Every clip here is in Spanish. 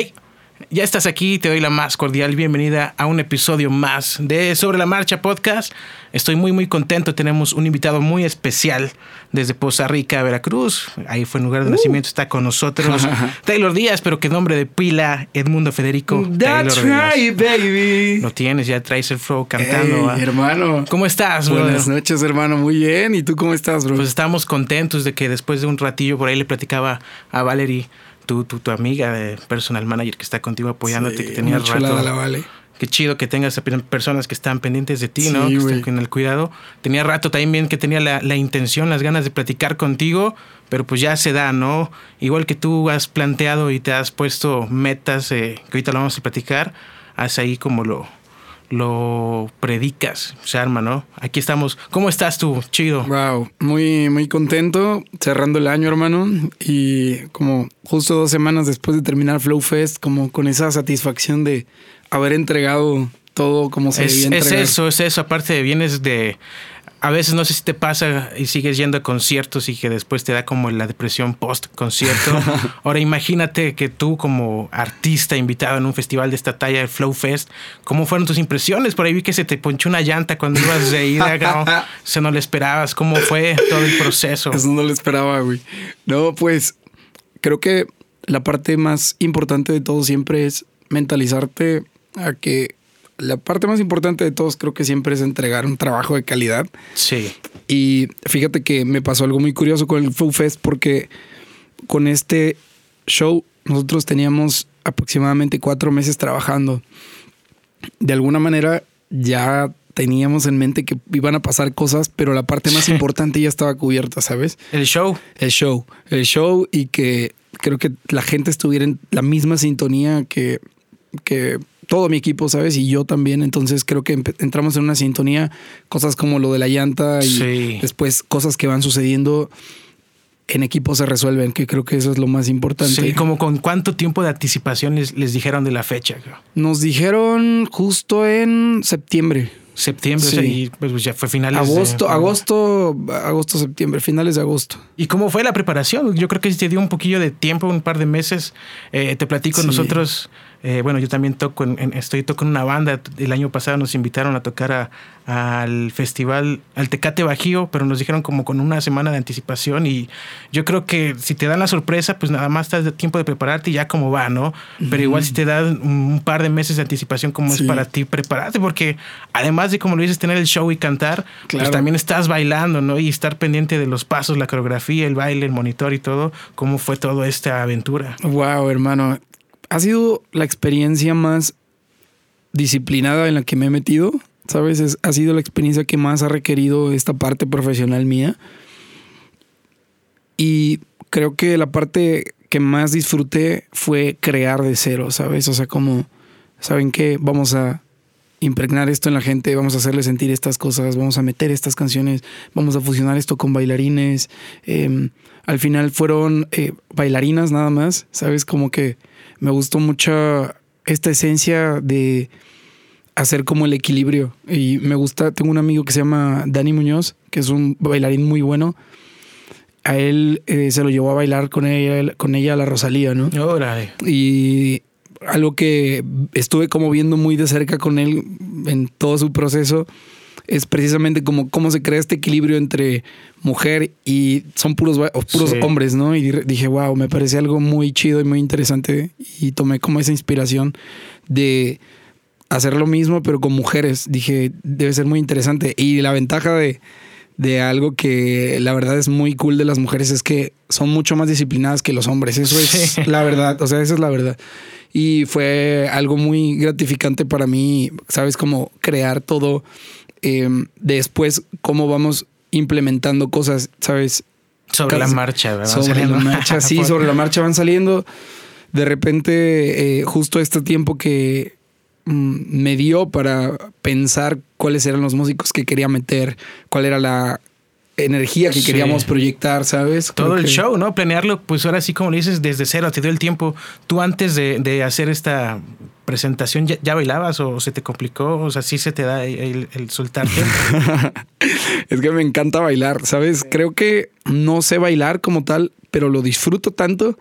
Hey, ya estás aquí, te doy la más cordial bienvenida a un episodio más de Sobre la Marcha Podcast. Estoy muy muy contento, tenemos un invitado muy especial desde Poza Rica, Veracruz. Ahí fue en lugar de nacimiento, está con nosotros Taylor Díaz, pero que nombre de pila, Edmundo Federico. That's Taylor right, baby. Lo tienes, ya traes el flow cantando. Hey, hermano. ¿Cómo estás, bro? Buenas noches, hermano. Muy bien. ¿Y tú cómo estás, bro? Pues estamos contentos de que después de un ratillo por ahí le platicaba a Valerie tu, tu, tu, amiga de personal manager que está contigo apoyándote, sí, que tenía rato. La vale. Qué chido que tengas personas que están pendientes de ti, ¿no? Sí, que wey. están con el cuidado. Tenía rato también que tenía la, la, intención, las ganas de platicar contigo, pero pues ya se da, ¿no? Igual que tú has planteado y te has puesto metas, eh, que ahorita lo vamos a platicar, haz ahí como lo, lo predicas, se arma, ¿no? Aquí estamos. ¿Cómo estás tú? Chido. Wow, muy, muy contento, cerrando el año, hermano. Y como justo dos semanas después de terminar Flow Fest, como con esa satisfacción de haber entregado todo como se es, debía entregar. Es eso, es eso. Aparte, vienes de. A veces no sé si te pasa y sigues yendo a conciertos y que después te da como la depresión post concierto. Ahora imagínate que tú como artista invitado en un festival de esta talla, el Flow Fest, ¿cómo fueron tus impresiones? Por ahí vi que se te ponchó una llanta cuando ibas de ida, ¿no? Se no le esperabas. ¿Cómo fue todo el proceso? Eso no lo esperaba, güey. No, pues creo que la parte más importante de todo siempre es mentalizarte a que la parte más importante de todos creo que siempre es entregar un trabajo de calidad. Sí. Y fíjate que me pasó algo muy curioso con el Flow Fest porque con este show nosotros teníamos aproximadamente cuatro meses trabajando. De alguna manera ya teníamos en mente que iban a pasar cosas, pero la parte más importante ya estaba cubierta, ¿sabes? El show. El show. El show y que creo que la gente estuviera en la misma sintonía que, que todo mi equipo, ¿sabes? Y yo también. Entonces creo que entramos en una sintonía, cosas como lo de la llanta y sí. después cosas que van sucediendo en equipo se resuelven, que creo que eso es lo más importante. Sí, como con cuánto tiempo de anticipación les, les dijeron de la fecha. Nos dijeron justo en septiembre. Septiembre, Sí. o sea, y pues ya fue finales Agosto, de... agosto, agosto, septiembre, finales de agosto. ¿Y cómo fue la preparación? Yo creo que te dio un poquillo de tiempo, un par de meses. Eh, te platico, Sí. nosotros, eh, bueno, yo también toco, en, en- estoy toco en una banda. El año pasado nos invitaron a tocar a- al festival, al Tecate Bajío, pero nos dijeron como con una semana de anticipación. Y yo creo que si te dan la sorpresa, pues nada más estás de tiempo de prepararte y ya como va, ¿no? Pero igual si te dan un par de meses de anticipación, como es para ti prepararte, porque además de, como lo dices, tener el show y cantar, pues también estás bailando, ¿no? Y estar pendiente de los pasos, la coreografía, el baile, el monitor y todo. ¿Cómo fue toda esta aventura? Wow, hermano. Ha sido la experiencia más disciplinada en la que me he metido. ¿Sabes? Es- ha sido la experiencia que más ha requerido esta parte profesional mía. Y creo que la parte que más disfruté fue crear de cero, ¿sabes? O sea, como, ¿saben qué? Vamos a impregnar esto en la gente, vamos a hacerle sentir estas cosas, vamos a meter estas canciones, vamos a fusionar esto con bailarines. Eh, al final fueron eh, bailarinas nada más, ¿sabes? Como que me gustó mucho esta esencia de hacer como el equilibrio. Y me gusta, tengo un amigo que se llama Dani Muñoz, que es un bailarín muy bueno. A él eh, se lo llevó a bailar con ella, con ella a la Rosalía, ¿no? Órale. Y algo que estuve como viendo muy de cerca con él en todo su proceso es precisamente como cómo se crea este equilibrio entre mujer y son puros, puros Sí. hombres, ¿no? Y di- dije, wow, me parece algo muy chido y muy interesante y tomé como esa inspiración de hacer lo mismo pero con mujeres. Dije, debe ser muy interesante y la ventaja de, de algo que la verdad es muy cool de las mujeres es que son mucho más disciplinadas que los hombres. Eso es Sí. la verdad. O sea, esa es la verdad. Y fue algo muy gratificante para mí, ¿sabes? Como crear todo. Eh, después, cómo vamos implementando cosas, ¿sabes? Sobre la marcha, ¿verdad? Sobre Saliendo. la marcha, sí, sobre la marcha van saliendo. De repente, eh, justo este tiempo que mm, me dio para pensar cuáles eran los músicos que quería meter, cuál era la energía que Sí. queríamos proyectar, ¿sabes? Todo Creo el que- show, ¿no? Planearlo, pues ahora sí, como le dices, desde cero, te dio el tiempo. ¿Tú antes de, de hacer esta presentación ya, ya bailabas o se te complicó? O sea, sí se te da el, el soltarte. es que me encanta bailar, ¿sabes? Creo que no sé bailar como tal, pero lo disfruto tanto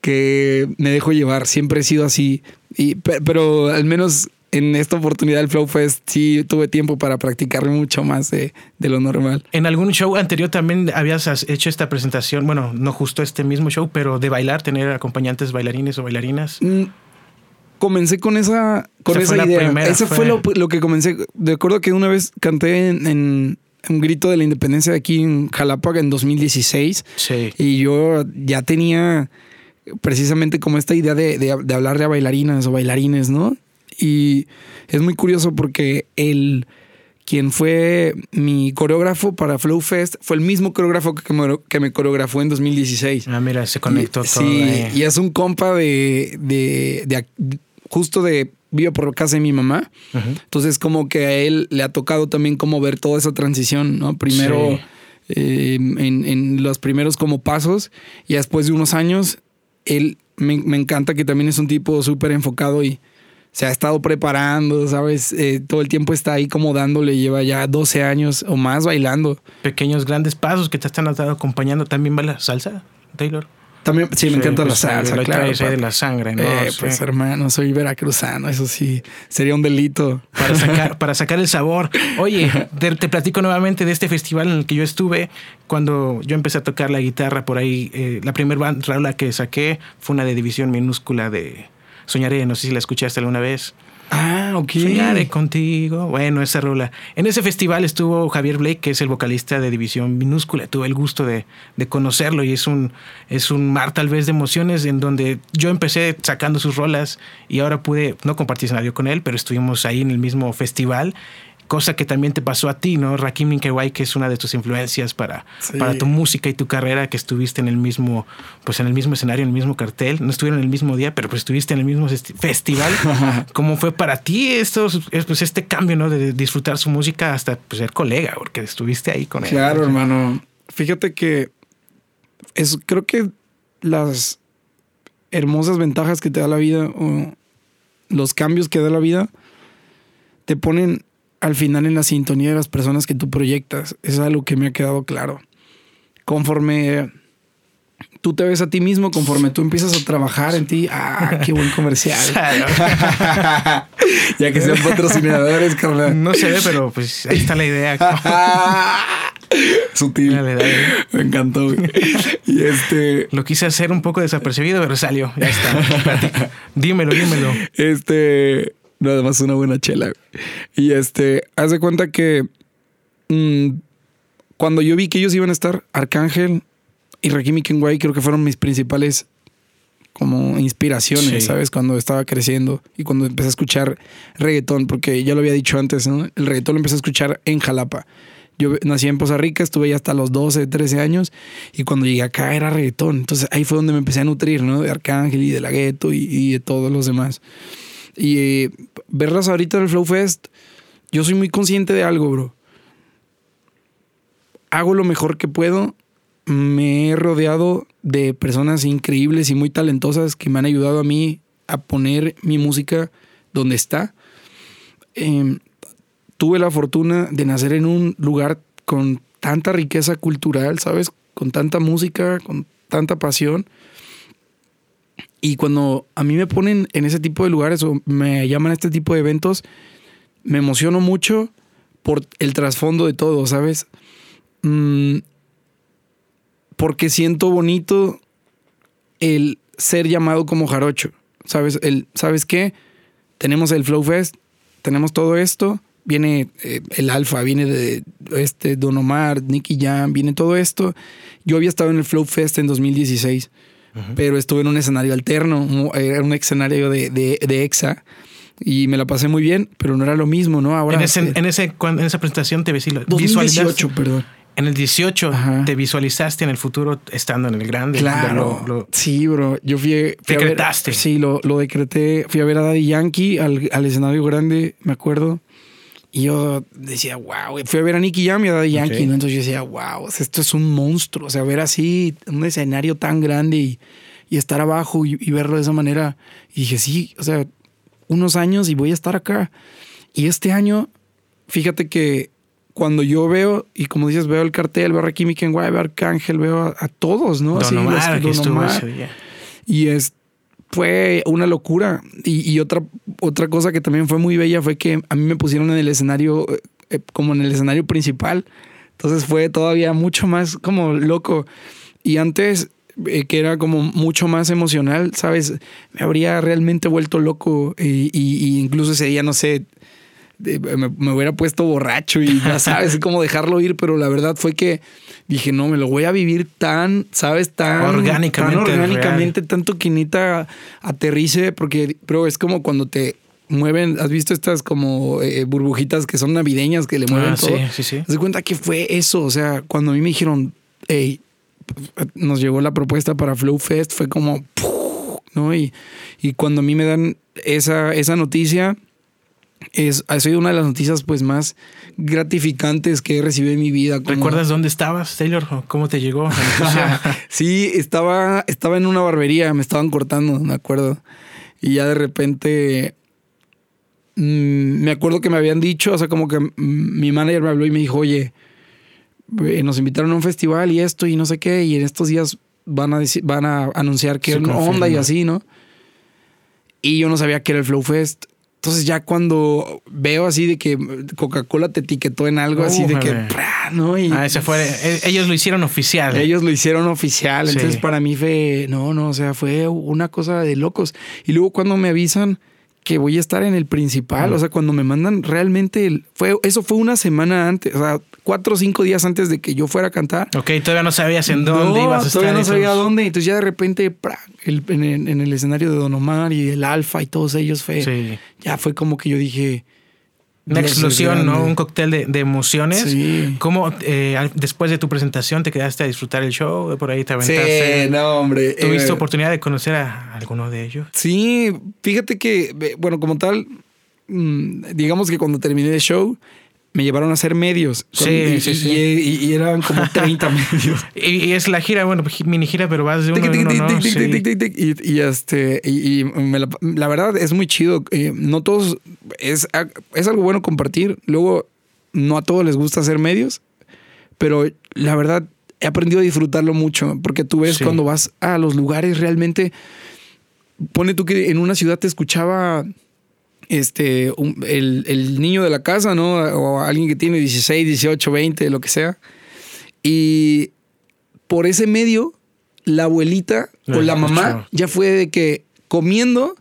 que me dejo llevar. Siempre he sido así. Y, pero al menos en esta oportunidad del Flow Fest sí tuve tiempo para practicar mucho más de, lo normal. En algún show anterior también habías hecho esta presentación, bueno, no justo este mismo show, pero de bailar, tener acompañantes bailarines o bailarinas. Mm, comencé con esa, con esa, idea. Eso fue, lo, que comencé. De acuerdo que una vez canté en, un grito de la independencia de aquí en Jalapa en 2016. Sí. Y yo ya tenía precisamente como esta idea de, de, de hablarle a bailarinas o bailarines, ¿no? Y es muy curioso porque el quien fue mi coreógrafo para Flow Fest fue el mismo coreógrafo que me, que me coreografó en 2016. Ah, mira, se conectó todo. Sí, y es un compa de, de, justo de vivo por casa de mi mamá. Entonces, como que a él le ha tocado también como ver toda esa transición, ¿no? Primero eh, en, en, los primeros como pasos y después de unos años, él me, me encanta que también es un tipo súper enfocado y se ha estado preparando, ¿sabes? Eh, todo el tiempo está ahí como dándole, lleva ya 12 años o más bailando. Pequeños, grandes pasos que te están acompañando. ¿También baila salsa, Taylor? También, sí, me encanta la pues, salsa, claro. de la sangre, ¿no? Eh, pues hermano, soy veracruzano, eso sí, sería un delito. Para sacar, para sacar el sabor. Oye, te, platico nuevamente de este festival en el que yo estuve. Cuando yo empecé a tocar la guitarra por ahí, eh, la primera rola que saqué fue una de división minúscula de Soñaré, no sé si la escuchaste alguna vez. Ah, ok. Soñaré contigo. Bueno, esa rola. En ese festival estuvo Javier Blake, que es el vocalista de División Minúscula. Tuve el gusto de, de, conocerlo y es un, es un mar tal vez de emociones en donde yo empecé sacando sus rolas y ahora pude, no compartir escenario con él, pero estuvimos ahí en el mismo festival cosa que también te pasó a ti, ¿no? Rakim Minkewai, que es una de tus influencias para, para tu música y tu carrera, que estuviste en el mismo, pues en el mismo escenario, en el mismo cartel, no estuvieron en el mismo día, pero pues estuviste en el mismo festival. ¿Cómo fue para ti esto, pues este cambio, ¿no? De disfrutar su música hasta pues, ser colega, porque estuviste ahí con él. Claro, hermano. Fíjate que es, creo que las hermosas ventajas que te da la vida o los cambios que da la vida te ponen al final en la sintonía de las personas que tú proyectas. es algo que me ha quedado claro. Conforme tú te ves a ti mismo, conforme tú empiezas a trabajar en ti, ah, qué buen comercial. ya que sean patrocinadores, carnal. No sé, pero pues ahí está la idea. Sutil. Me encantó. Y este. Lo quise hacer un poco desapercibido, pero salió. Ya está. dímelo, dímelo. Este. No, además una buena chela. Y este, haz de cuenta que mm, cuando yo vi que ellos iban a estar, Arcángel y Rakim Kenway creo que fueron mis principales como inspiraciones, ¿sabes? Cuando estaba creciendo y cuando empecé a escuchar reggaetón, porque ya lo había dicho antes, ¿no? El reggaetón lo empecé a escuchar en Jalapa. Yo nací en Poza Rica, estuve ya hasta los 12, 13 años y cuando llegué acá era reggaetón. Entonces ahí fue donde me empecé a nutrir, ¿no? De Arcángel y de La Gueto y, y de todos los demás. Y eh, verlas ahorita en el Flow Fest, yo soy muy consciente de algo, bro. Hago lo mejor que puedo. Me he rodeado de personas increíbles y muy talentosas que me han ayudado a mí a poner mi música donde está. Em, tuve la fortuna de nacer en un lugar con tanta riqueza cultural, ¿sabes? Con tanta música, con tanta pasión. Y cuando a mí me ponen en ese tipo de lugares o me llaman a este tipo de eventos, me emociono mucho por el trasfondo de todo, ¿sabes? Mm, porque siento bonito el ser llamado como jarocho, ¿sabes? El, ¿Sabes qué? Tenemos el Flow Fest, tenemos todo esto, viene eh, el Alfa, viene de este Don Omar, Nicky Jam, viene todo esto. Yo había estado en el Flow Fest en 2016 pero estuve en un escenario alterno, era un escenario de, de, EXA y me la pasé muy bien, pero no era lo mismo, ¿no? Ahora. En, ese, en, ese, en esa presentación te visualizaste. 2018, perdón. En el 18 te visualizaste en el futuro estando en el grande. Claro. sí, bro. Yo fui. Decretaste. sí, lo, lo, decreté. Fui a ver a Daddy Yankee al, al escenario grande, me acuerdo. Y yo decía, wow, fui a ver a Nicky Jam y a Daddy Yankee, ¿no? Entonces yo decía, wow, esto es un monstruo. O sea, ver así un escenario tan grande y, estar abajo y, verlo de esa manera. Y dije, sí, o sea, unos años y voy a estar acá. Y este año, fíjate que cuando yo veo, y como dices, veo el cartel, veo a Rakim Kenway, veo a Arcángel, veo a, todos, ¿no? Don así, Omar, Y es, fue una locura. Y, y otra, otra cosa que también fue muy bella fue que a mí me pusieron en el escenario, eh, como en el escenario principal. Entonces fue todavía mucho más como loco. Y antes, eh, que era como mucho más emocional, ¿sabes? Me habría realmente vuelto loco. Y, y- incluso ese día, no sé, me, me hubiera puesto borracho y ya sabes, cómo dejarlo ir, pero la verdad fue que dije, no, me lo voy a vivir tan, ¿sabes? Tan Orgánicamente, tan orgánicamente, tanto que neta aterrice, porque, pero es como cuando te mueven, ¿has visto estas como eh, burbujitas que son navideñas que le mueven Ah, todo? sí, sí, sí. ¿Te cuenta que fue eso? O sea, cuando a mí me dijeron, hey, nos llegó la propuesta para Flow Fest, fue como, ¿no? Y, y cuando a mí me dan esa, esa noticia, es, ha sido una de las noticias pues más gratificantes que he recibido en mi vida. como- ¿Recuerdas dónde estabas, Taylor? ¿O ¿Cómo te llegó? sí, estaba, estaba en una barbería, me estaban cortando, me acuerdo. Y ya de repente mm, me acuerdo que me habían dicho, o sea, como que mi manager me habló y me dijo, oye, eh, nos invitaron a un festival y esto y no sé qué, y en estos días van a, decir- van a anunciar qué Se onda y así, ¿no? Y yo no sabía que era el Flow Fest. Entonces ya cuando veo así de que Coca-Cola te etiquetó en algo así de que. ¿no? Y, ah, ese fue. eh, Ellos lo hicieron oficial. ellos lo hicieron oficial, Sí. entonces para mí fue, no, no, o sea, fue una cosa de locos. Y luego cuando me avisan que voy a estar en el principal, o sea, cuando me mandan realmente, el- fue eso fue una semana antes, o sea, cuatro o cinco días antes de que yo fuera a cantar. Ok, todavía no sabías en dónde No, ibas a estar. todavía no sabía todo. dónde, entonces ya de repente ¡pra! el- en, el, en el escenario de Don Omar y el Alfa y todos ellos fue, Sí. ya fue como que yo dije... Una explosión, ¿no? Un cóctel de, de emociones. Sí. ¿Cómo eh, después de tu presentación te quedaste a disfrutar el show? Por ahí te aventaste. Sí, no, hombre. ¿Tuviste eh, oportunidad de conocer a alguno de ellos? Sí, fíjate que, eh, bueno, como tal, mm, digamos que cuando terminé el show, me llevaron a hacer medios. Sí, Con- sí, y- sí. y- y eran como 30 medios. Y, es la gira, bueno, gi- mini gira, pero vas de uno Sí. Y, este, y, me la, la verdad es muy chido. Eh, no todos, es, es algo bueno compartir. Luego, no a todos les gusta hacer medios, pero la verdad he aprendido a disfrutarlo mucho porque tú ves Sí. cuando vas a los lugares realmente. Pone tú que en una ciudad te escuchaba este un- el, el niño de la casa, ¿no? O alguien que tiene 16, 18, 20, lo que sea. Y por ese medio, la abuelita o Lo la mamá escuchó. ya fue de que comiendo,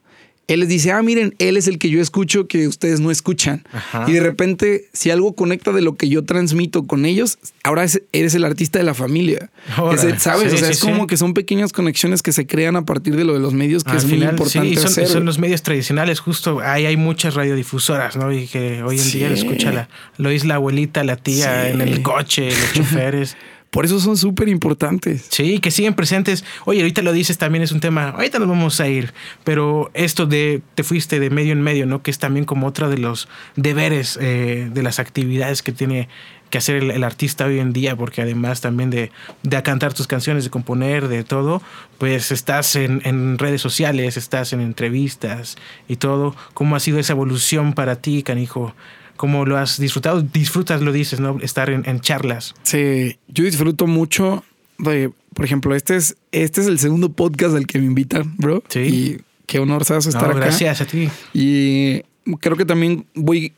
él les dice, ah, miren, él es el que yo escucho que ustedes no escuchan. Ajá. Y de repente, si algo conecta de lo que yo transmito con ellos, ahora es- eres el artista de la familia. Es- ¿Sabes? Sí, o sea, sí, es como sí. que son pequeñas conexiones que se crean a partir de lo de los medios, que Al es muy importante sí, son, hacer. son los medios tradicionales, justo ahí hay muchas radiodifusoras, ¿no? Y que hoy en día lo escucha la, lo oís la abuelita, la tía en el coche, los choferes. Por eso son súper importantes. Sí, que siguen presentes. Oye, ahorita lo dices, también es un tema, ahorita nos vamos a ir, pero esto de te fuiste de medio en medio, ¿no? Que es también como otro de los deberes, eh, de las actividades que tiene que hacer el, artista hoy en día, porque además también de, de cantar tus canciones, de componer, de todo, pues estás en redes sociales, estás en entrevistas y todo. ¿Cómo ha sido esa evolución para ti, canijo? ¿Cómo lo has disfrutado? Disfrutas, lo dices, ¿no? Estar en, en charlas. Sí, yo disfruto mucho de, por ejemplo, este es, este es el segundo podcast al que me invitan, bro. Sí. Y qué honor estar No, acá. gracias a ti. Y creo que también voy,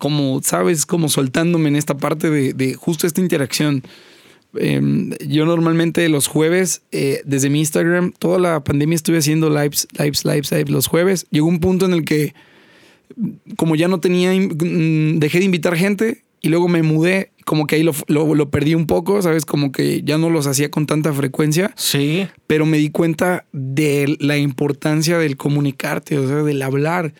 como sabes, como soltándome en esta parte de, de justo esta interacción. Em, yo normalmente los jueves, eh, desde mi Instagram, toda la pandemia estuve haciendo lives, lives, lives, lives los jueves. Llegó un punto en el que, como ya no tenía, mm, dejé de invitar gente y luego me mudé, como que ahí lo, lo- lo perdí un poco, ¿sabes? Como que ya no los hacía con tanta frecuencia. Sí, pero me di cuenta de la importancia del comunicarte, o sea, del hablar,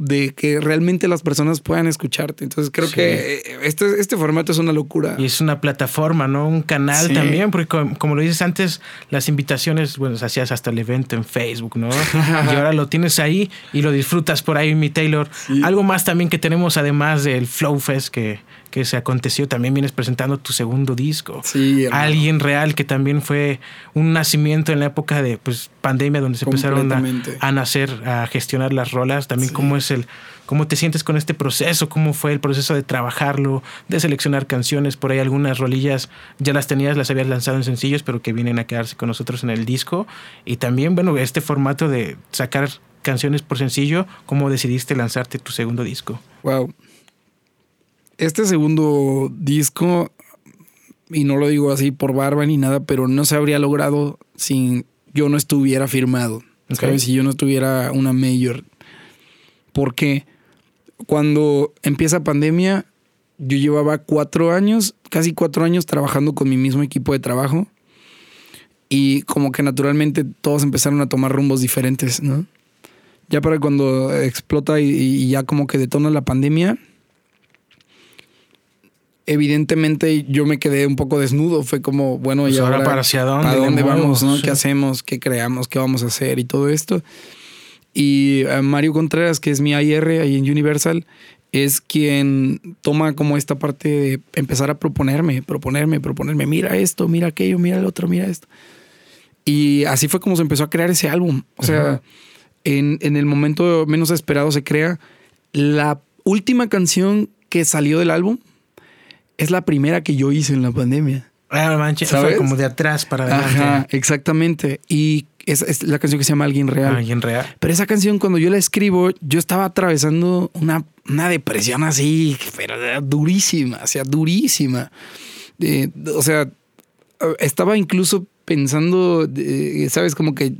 de que realmente las personas puedan escucharte. Entonces creo Sí. que eh, este, este formato es una locura. y es una plataforma, ¿no? Un canal Sí. también, porque como, como lo dices antes, las invitaciones, bueno, hacías hasta el evento en Facebook, ¿no? y ahora lo tienes ahí y lo disfrutas por ahí, mi Taylor. Algo más también que tenemos además del Flow Fest que, que se aconteció, también vienes presentando tu segundo disco. Sí. Alguien real que también fue un nacimiento en la época de pues, pandemia donde se empezaron a nacer, a gestionar las rolas. También cómo es el, cómo te sientes con este proceso, cómo fue el proceso de trabajarlo, de seleccionar canciones. Por ahí algunas rolillas ya las tenías, las habías lanzado en sencillos, pero que vienen a quedarse con nosotros en el disco. Y también, bueno, este formato de sacar canciones por sencillo, cómo decidiste lanzarte tu segundo disco. Wow. Este segundo disco, y no lo digo así por barba ni nada, pero no se habría logrado si yo no estuviera firmado. Ok. ¿Sabes? Si yo no estuviera una mayor. Porque cuando empieza pandemia, yo llevaba cuatro años, casi cuatro años trabajando con mi mismo equipo de trabajo. Y como que naturalmente todos empezaron a tomar rumbos diferentes, ¿no? Ya para cuando explota y, y ya como que detona la pandemia, evidentemente yo me quedé un poco desnudo. Fue como, bueno, Pues ¿y ahora, para hacia dónde, ¿Para dónde vamos? ¿no? Sí. ¿Qué hacemos? ¿Qué creamos? ¿Qué vamos a hacer? Y todo esto. Y eh, Mario Contreras, que es mi AR ahí en Universal, es quien toma como esta parte de empezar a proponerme, proponerme, proponerme, mira esto, mira aquello, mira el otro, mira esto. Y así fue como se empezó a crear ese álbum. O sea, en, en el momento menos esperado se crea. La última canción que salió del álbum es la primera que yo hice en la pandemia. Ah, fue como de atrás para adelante. Ajá, exactamente. Y es, es la canción que se llama Alguien Real. Alguien real. Pero esa canción, cuando yo la escribo, yo estaba atravesando una, una depresión así, pero durísima, o sea, durísima. Eh, o sea, estaba incluso pensando, eh, sabes, como que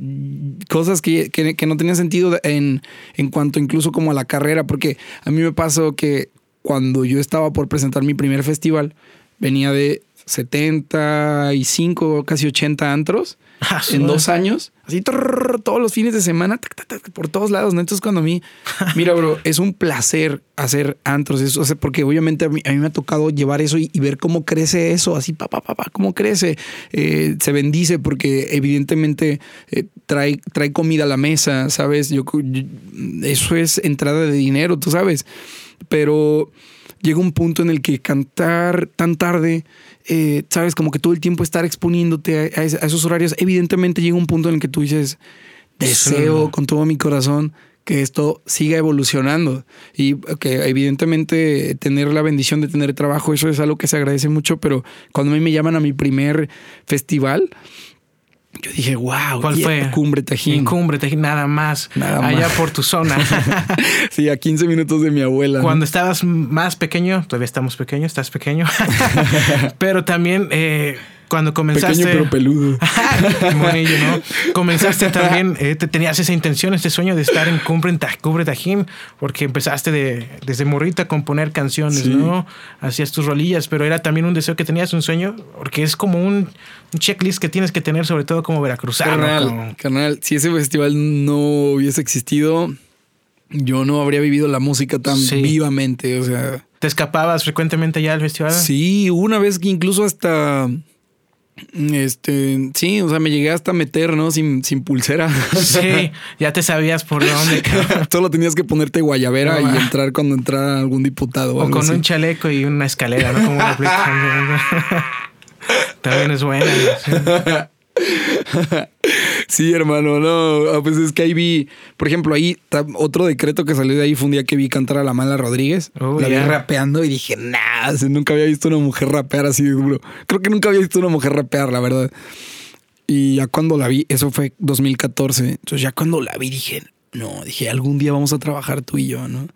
cosas que, que- que no tenían sentido en, en cuanto incluso como a la carrera, porque a mí me pasó que cuando yo estaba por presentar mi primer festival, venía de 75, casi 80 antros Ah, en dos años, así trrr, todos los fines de semana, tac, tac, tac, por todos lados. ¿no? Entonces, cuando a mí, mira, bro, es un placer hacer antros, eso, o sea, porque obviamente a mí, a mí me ha tocado llevar eso y, y ver cómo crece eso, así, papá, papá, cómo crece, Eh, se bendice, porque evidentemente eh, trae, trae comida a la mesa, ¿sabes? Yo, yo- eso es entrada de dinero, tú sabes, pero llega un punto en el que cantar tan tarde, eh, sabes, como que todo el tiempo estar exponiéndote a, a es- a esos horarios, evidentemente llega un punto en el que tú dices, deseo Sí. con todo mi corazón que esto siga evolucionando y que evidentemente tener la bendición de tener trabajo, eso es algo que se agradece mucho, pero cuando a mí me llaman a mi primer festival, yo dije, wow, ¿Cuál fue? Cumbre Tajín. En Cumbre, Tajín, nada más. Nada allá más. por tu zona. sí, a 15 minutos de mi abuela. ¿no? Cuando estabas más pequeño, todavía estamos pequeños, estás pequeño. pero también eh, cuando comenzaste. Pequeño pero peludo. Monillo, ¿no? Comenzaste también, eh, te tenías esa intención, este sueño de estar en Cumbre, Cumbre Tajín, porque empezaste de, desde morrita a componer canciones, Sí. ¿no? Hacías tus rolillas, pero era también un deseo que tenías, un sueño, porque es como un, un checklist que tienes que tener, sobre todo como veracruzano. Carnal, como- carnal, si ese festival no hubiese existido, yo no habría vivido la música tan Sí. vivamente. O sea, ¿Te escapabas frecuentemente ya al festival? sí, una vez que incluso hasta. Este, sí, o sea, me llegué hasta meter, ¿no? Sin, sin pulsera. Sí, ya te sabías por dónde. cabrón. Solo tenías que ponerte guayabera No, y entrar cuando entrara algún diputado. O, con así. un chaleco y una escalera, ¿no? Como. También es buena. ¿sí? Sí, hermano, no, ah, pues es que ahí vi, por ejemplo, ahí otro decreto que salió de ahí fue un día que vi cantar a la mala Rodríguez. Oh, la vi rapeando y dije, nah, nunca había visto una mujer rapear así de duro. Creo que nunca había visto una mujer rapear, la verdad. Y ya cuando la vi, eso fue 2014. Entonces ya cuando la vi dije, no, dije, algún día vamos a trabajar tú y yo, ¿no?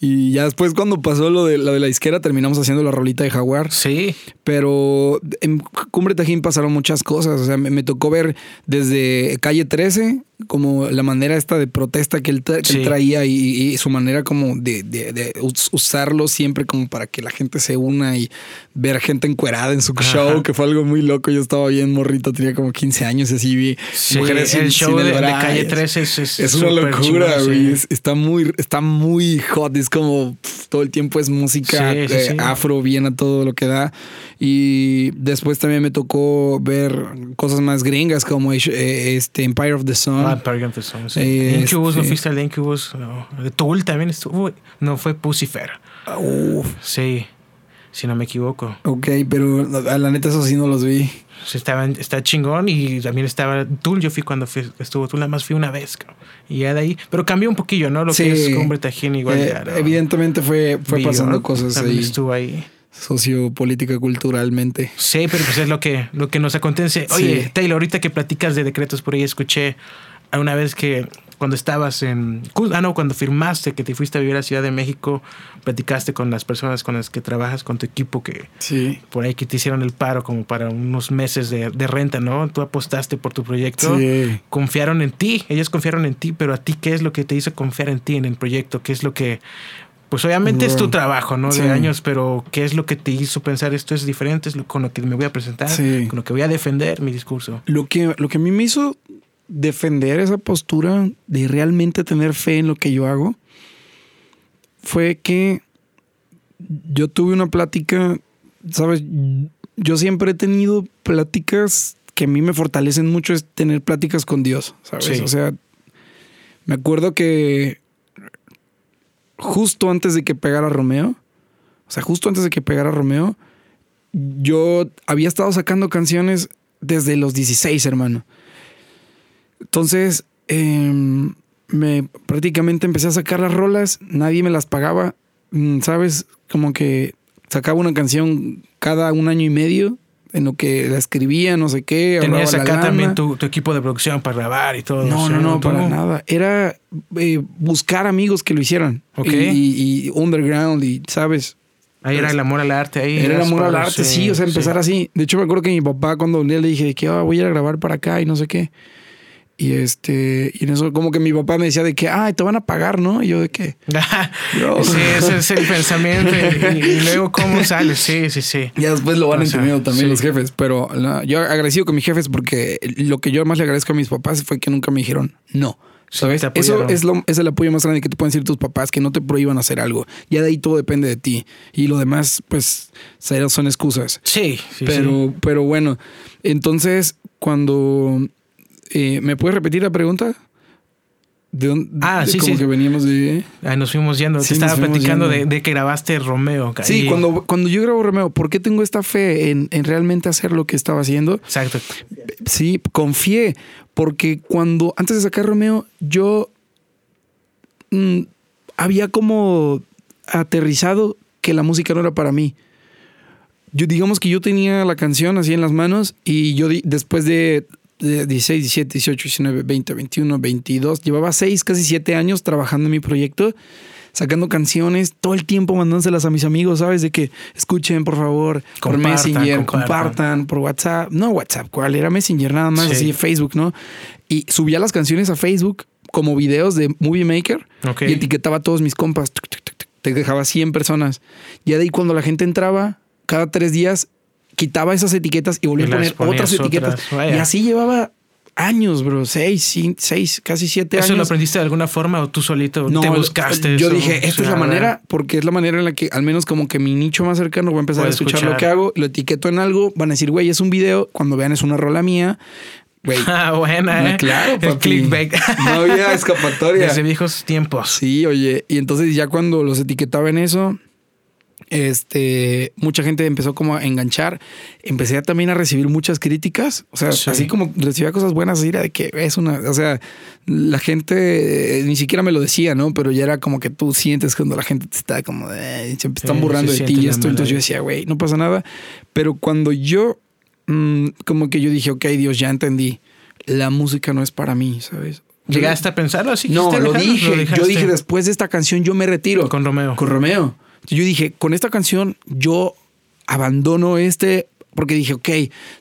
Y ya después cuando pasó lo de, lo de la isquera, terminamos haciendo la rolita de Jaguar. Sí. Pero en Cumbre Tajín pasaron muchas cosas. O sea, me, me tocó ver desde Calle 13 como la manera esta de protesta que él, tra- que él Sí. traía y, y su manera como de, de- de us- usarlo siempre como para que la gente se una y ver gente encuerada en su Ajá. show, que fue algo muy loco. Yo estaba bien morrito, tenía como 15 años y así vi Sí, mujeres sin- el show sin de, de calle 13 es, es, Es una locura, güey. sí. Es- Está muy, está muy hot. Es como pff, todo el tiempo es música eh, afro, bien a todo lo que da. Y después también me tocó ver cosas más gringas como eh, este Empire of the Sun. Ah, Park of the Sun, sí. Eh, Incubus, ¿no este- fuiste al de Incubus? No. De Tool también estuvo. No, fue Pucifer. Sí. si no me equivoco. Ok, pero a la neta eso sí no los vi. Estaba, está chingón y también estaba Tool. Yo fui cuando fui- estuvo Tool, nada más fui una vez. cabrón. Y ya de ahí. Pero cambió un poquillo, ¿no? Lo Sí. que es Hombre Tajín igual. Eh, ya, ¿no? Evidentemente fue, fue pasando ¿no? cosas También ahí estuvo ahí. sociopolítica culturalmente. Sí, pero pues es lo que, lo que nos acontece. Oye, Sí. Taylor, ahorita que platicas de decretos por ahí, escuché una vez que cuando estabas en... Ah, no, cuando firmaste que te fuiste a vivir a Ciudad de México, platicaste con las personas con las que trabajas, con tu equipo, que Sí. por ahí que te hicieron el paro como para unos meses de, de renta, ¿no? Tú apostaste por tu proyecto. Sí. Confiaron en ti, ellos confiaron en ti, pero a ti, ¿qué es lo que te hizo confiar en ti, en el proyecto? ¿Qué es lo que... Pues obviamente es tu trabajo, ¿no? De Sí. años, pero ¿qué es lo que te hizo pensar esto es diferente? Es lo- con lo que me voy a presentar, con lo que voy a defender mi discurso. Lo que, lo que a mí me hizo defender esa postura de realmente tener fe en lo que yo hago fue que yo tuve una plática, ¿sabes? Yo siempre he tenido pláticas que a mí me fortalecen mucho, es tener pláticas con Dios, ¿sabes? Sí. O sea, me acuerdo que justo antes de que pegara Romeo, o sea, justo antes de que pegara Romeo, yo había estado sacando canciones desde los 16, hermano. Entonces, em, me prácticamente empecé a sacar las rolas, nadie me las pagaba, mm, ¿sabes? Como que sacaba una canción cada un año y medio en lo que la escribía, no sé qué. Tenías la acá también tu, tu equipo de producción para grabar y todo. No, no, no, ¿Tú para nada. Era eh, buscar amigos que lo hicieran. Ok. Y, y underground y, ¿sabes? Ahí era el amor al arte. Ahí Era el amor al arte, sí, o sea, empezar así. De hecho, me acuerdo que mi papá, cuando un día le dije que "Ah, voy a ir a grabar para acá y no sé qué. Y este, y en eso, como que mi papá me decía de que, ay, te van a pagar, ¿no? Y yo de que, No. sí, ese es el pensamiento. Y, y luego, ¿cómo sales? Sí, sí, sí. ya después lo van O sea, entendiendo también sí. los jefes. Pero yo agradecido con mis jefes porque lo que yo más le agradezco a mis papás fue que nunca me dijeron no. Sí, ¿Sabes? te Eso es, lo, es el apoyo más grande que te pueden decir tus papás, que no te prohíban hacer algo. Ya de ahí todo depende de ti. Y lo demás, pues, son excusas. Sí, sí, pero, pero bueno, entonces cuando eh, ¿me puedes repetir la pregunta? ¿De dónde? Ah, de sí, como sí. que veníamos de. nos fuimos yendo. Sí, Te estaba platicando de, de que grabaste Romeo. Sí, cuando, cuando yo grabo Romeo, ¿por qué tengo esta fe en, en realmente hacer lo que estaba haciendo? Exacto. Sí, confié, porque cuando antes de sacar Romeo, yo mm, había como aterrizado que la música no era para mí. Yo digamos que yo tenía la canción así en las manos y yo después de, de 16, 17, 18, 19, 20, 21, 22, llevaba 6, casi 7 años trabajando en mi proyecto, sacando canciones, todo el tiempo mandándoselas a mis amigos, ¿sabes? De que escuchen, por favor, por Compartan, Messenger, compartan. compartan, por WhatsApp. No, WhatsApp, ¿cuál? Era Messenger nada más, Sí. así Facebook, ¿no? Y subía las canciones a Facebook como videos de Movie Maker Ok. y etiquetaba a todos mis compas. Te dejaba 100 personas. Ya de ahí cuando la gente entraba, cada tres días quitaba esas etiquetas y volvía Y a poner otras etiquetas. otras. Y así llevaba años, bro. Seis, seis, casi siete ¿Eso lo años. aprendiste de alguna forma o tú solito No, te buscaste? yo eso? dije, esta es la manera, porque es la manera en la que al menos como que mi nicho más cercano va a empezar a escuchar, escuchar. lo que hago, lo etiqueto en algo, van a decir, güey, es un video, cuando vean es una rola mía. Güey, Ah, buena, ¿eh? claro, El papi. clickbait. No había escapatoria. Desde viejos tiempos. Sí, oye, y entonces ya cuando los etiquetaba en eso, este, mucha gente empezó como a enganchar. Empecé también a recibir muchas críticas, o sea, Sí. así como recibía cosas buenas, era de que es una, o sea, la gente eh, ni siquiera me lo decía, ¿no? Pero ya era como que tú sientes cuando la gente te está como, de, se están burlando se de ti y esto. Entonces yo decía, güey, no pasa nada. Pero cuando yo, mm, como que yo dije, ok, Dios, ya entendí, la música no es para mí, ¿sabes? ¿Llegaste a pensarlo así? No, ¿Quisiste lo dije. yo dije después de esta canción yo me retiro. Con Romeo. Con Romeo. Yo dije, con esta canción yo abandono este porque dije, ok,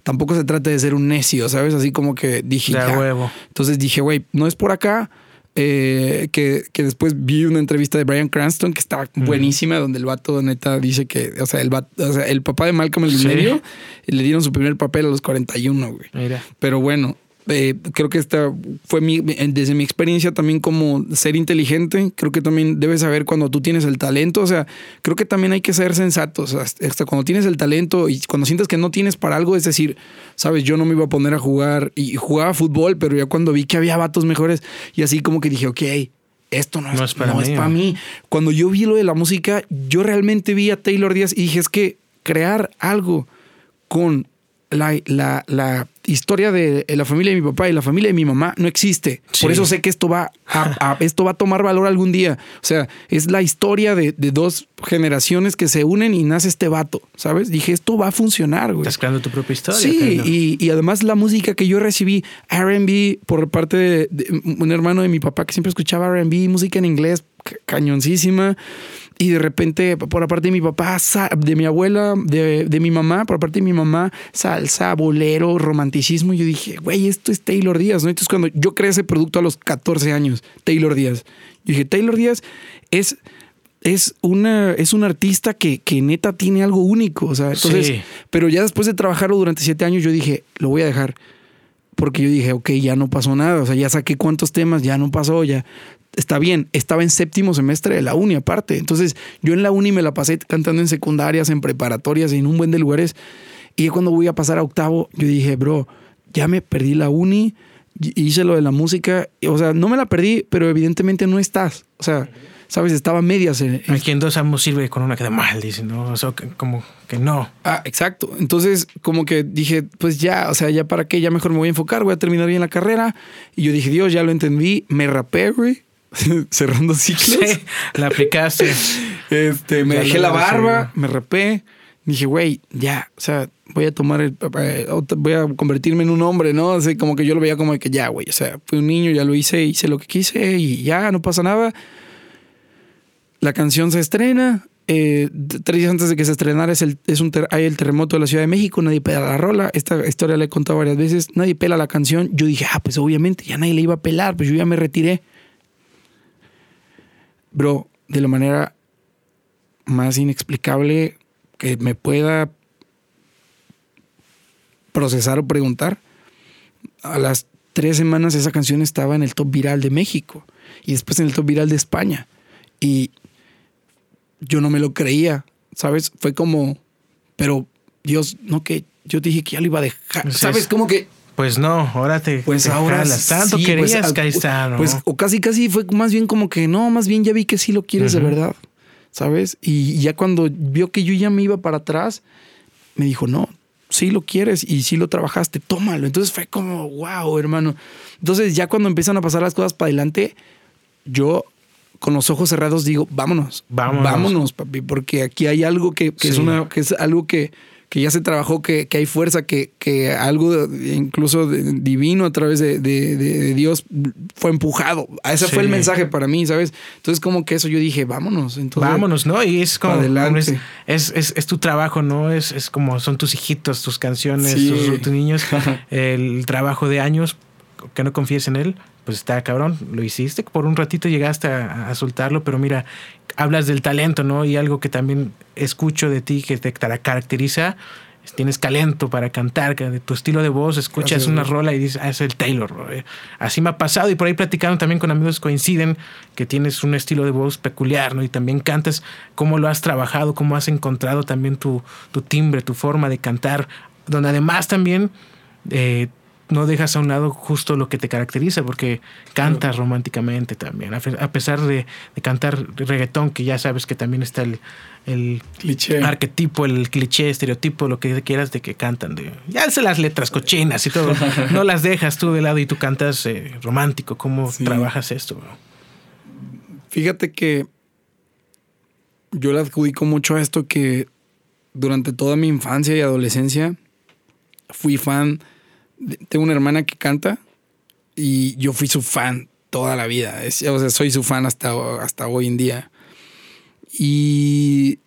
tampoco se trata de ser un necio, ¿sabes? Así como que dije, De ya. huevo. Entonces dije, güey, no es por acá. eh, que, que después vi una entrevista de Brian Cranston que estaba buenísima, donde el vato neta dice que, o sea, el, vato- o sea, el papá de Malcolm el Sí. medio le dieron su primer papel a los 41, güey. Mira. Pero bueno, eh, creo que esta fue mi, desde mi experiencia también como ser inteligente. Creo que también debes saber cuando tú tienes el talento. O sea, creo que también hay que ser sensatos. Hasta cuando tienes el talento y cuando sientes que no tienes para algo, es decir, sabes, yo no me iba a poner a jugar y jugaba fútbol, pero ya cuando vi que había vatos mejores y así como que dije, ok. Esto no es, no es para, mí. Cuando yo vi lo de la música, yo realmente vi a Taylor Díaz y dije, es que crear algo con la, la, la, historia de la familia de mi papá y la familia de mi mamá no existe. Por eso sé que esto va a, esto va a tomar valor algún día. O sea, es la historia de, dos generaciones que se unen y nace este vato, ¿sabes? Dije, esto va a funcionar, güey. Estás creando tu propia historia. Sí, y, además la música que yo recibí, RB, por parte de, de, un hermano de mi papá que siempre escuchaba RB, música en inglés, cañoncísima. Y de repente, por la parte de mi papá, de mi abuela, de, de mi mamá, por parte de mi mamá, salsa, bolero, romanticismo. Y yo dije, güey, esto es Taylor Díaz, ¿no? Entonces, cuando yo creé ese producto a los 14 años, Taylor Díaz, yo dije, Taylor Díaz es es una es un artista que, que, neta tiene algo único, o sea, entonces, pero ya después de trabajarlo durante siete años, yo dije, lo voy a dejar, porque yo dije, ok, ya no pasó nada, o sea, ya saqué cuántos temas, ya no pasó, ya está bien, estaba en séptimo semestre de la uni aparte. Entonces yo en la uni me la pasé cantando en secundarias, en preparatorias, en un buen de lugares. Y cuando voy a pasar a octavo, yo dije, bro, ya me perdí la uni, hice lo de la música. O sea, no me la perdí, pero evidentemente no estás. O sea, sabes, estaba medias. En, Aquí en dos ambos sirve con una que de mal, dicen, ¿no? O sea, como que no. Ah, exacto. Entonces, como que dije, pues ya, o sea, ya para qué, ya mejor me voy a enfocar, voy a terminar bien la carrera. Y yo dije, Dios, ya lo entendí, me rapé, güey. cerrando ciclos. Sí, la aplicaste. Este, me dejé la barba, me rapé. Dije, güey, ya, o sea, voy a tomar el. Eh, voy a convertirme en un hombre, ¿no? Así como que yo lo veía como que ya, güey, o sea, fui un niño, ya lo hice, hice lo que quise y ya, no pasa nada. La canción se estrena. Eh, tres días antes de que se estrenara es el, es un hay el terremoto de la Ciudad de México, nadie pela la rola, esta historia la he contado varias veces, nadie pela la canción, yo dije, ah, pues obviamente ya nadie le iba a pelar, pues yo ya me retiré bro, de la manera más inexplicable que me pueda procesar o preguntar, a las tres semanas esa canción estaba en el top viral de México y después en el top viral de España. Y yo no me lo creía, ¿sabes? Fue como, pero Dios, no que yo dije que ya lo iba a dejar, ¿sabes? Como que pues no, ahora te. Pues ahora. Tanto pues, querías pues, Pues, o casi, casi fue más bien como que no, más bien ya vi que sí lo quieres de verdad. ¿Sabes? Y ya cuando vio que yo ya me iba para atrás, me dijo, no, sí lo quieres y sí lo trabajaste, tómalo. Entonces fue como, wow, hermano. Entonces ya cuando empiezan a pasar las cosas para adelante, yo con los ojos cerrados digo, vámonos, vámonos, vámonos papi, porque aquí hay algo que, es una, que es algo que que ya se trabajó, que, hay fuerza, que, que, algo incluso divino a través de, Dios fue empujado. Ese fue el mensaje para mí, ¿sabes? Entonces como que eso yo dije, vámonos. Entonces, vámonos, ¿no? Y es como... Adelante. Es, es, tu trabajo, ¿no? Es, es como son tus hijitos, tus canciones, tus, niños, el trabajo de años, que no confíes en él pues está cabrón, lo hiciste, por un ratito llegaste a, soltarlo, pero mira, hablas del talento, ¿no? Y algo que también escucho de ti que te caracteriza, tienes talento para cantar, de tu estilo de voz, escuchas una rola y dices, ah, es el Taylor. Así me ha pasado y por ahí platicando también con amigos coinciden que tienes un estilo de voz peculiar, ¿no? Y también cantas, cómo lo has trabajado, cómo has encontrado también tu, tu timbre, tu forma de cantar, donde además también... Eh, no dejas a un lado justo lo que te caracteriza, porque cantas románticamente también, a pesar de, cantar reggaetón, que ya sabes que también está el, el cliché. arquetipo, el cliché, estereotipo, lo que quieras de que cantan, de, ya sé las letras cochinas y todo, no las dejas tú de lado y tú cantas eh, romántico, ¿cómo trabajas esto? Fíjate que yo le adjudico mucho a esto que durante toda mi infancia y adolescencia fui fan tengo una hermana que canta y yo fui su fan toda la vida. o sea, soy su fan hasta, hasta hoy en día. Y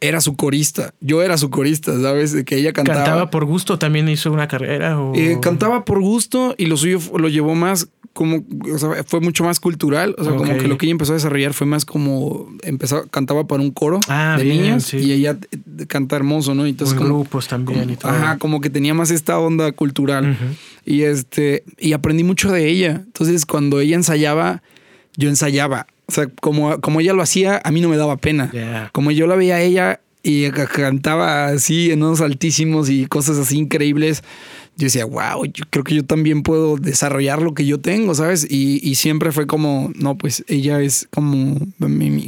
era su corista. Yo era su corista, ¿sabes? Que ella cantaba. ¿Cantaba por gusto? ¿También hizo una carrera? Eh, cantaba por gusto y lo suyo lo llevó más como, o sea, fue mucho más cultural. O sea, como que lo que ella empezó a desarrollar fue más como, empezó, cantaba para un coro ah, de niñas y ella eh, canta hermoso, ¿no? Entonces, grupos también y todo. Ajá, como que tenía más esta onda cultural. Y este, y aprendí mucho de ella. Entonces, cuando ella ensayaba, yo ensayaba. O sea, como, como ella lo hacía, a mí no me daba pena. Como yo la veía a ella y cantaba así en unos altísimos y cosas así increíbles yo decía, wow, yo creo que yo también puedo desarrollar lo que yo tengo, ¿sabes? Y, siempre fue como, no, pues ella es como,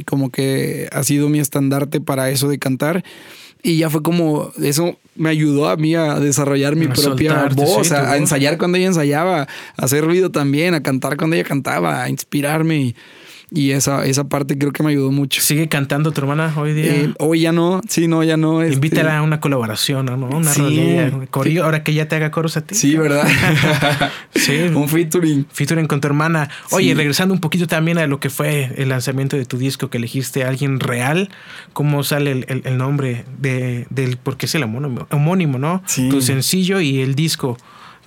como que ha sido mi estandarte para eso de cantar. Y ya fue como, eso me ayudó a mí a desarrollar mi A propia soltarte, voz, sí, a, a ensayar cuando ella ensayaba, a hacer ruido también, a cantar cuando ella cantaba, a inspirarme. Y, y esa, esa parte creo que me ayudó mucho. ¿Sigue cantando tu hermana hoy día? Eh, hoy ya no, sí, no, ya no. este- Invítala a una colaboración, ¿no? Una Sí. rolilla, un corillo, ahora que ya te haga coros a ti. Sí, ¿verdad? Sí. Un featuring. Featuring con tu hermana. Oye, Sí. regresando un poquito también a lo que fue el lanzamiento de tu disco, que elegiste a alguien real, ¿cómo sale el, el- el nombre de, del, porque es el homónimo, homónimo, ¿no? Sí. Tu sencillo y el disco.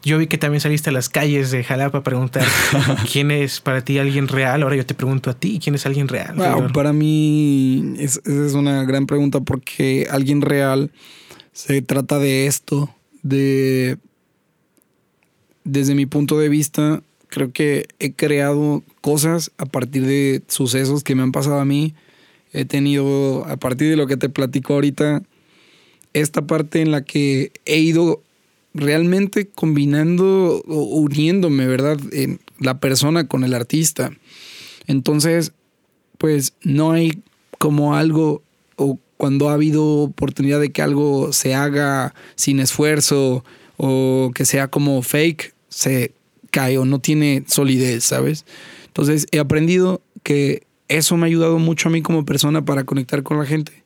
Yo vi que también saliste a las calles de Jalapa a preguntar quién es para ti alguien real. Ahora yo te pregunto a ti, ¿quién es alguien real? Wow, para mí es, es una gran pregunta porque alguien real se trata de esto, de desde mi punto de vista, creo que he creado cosas a partir de sucesos que me han pasado a mí. He tenido, a partir de lo que te platico ahorita, esta parte en la que he ido realmente combinando o uniéndome, ¿verdad? En la persona con el artista. Entonces, pues no hay como algo o cuando ha habido oportunidad de que algo se haga sin esfuerzo o que sea como fake, se cae o no tiene solidez, ¿sabes? Entonces he aprendido que eso me ha ayudado mucho a mí como persona para conectar con la gente.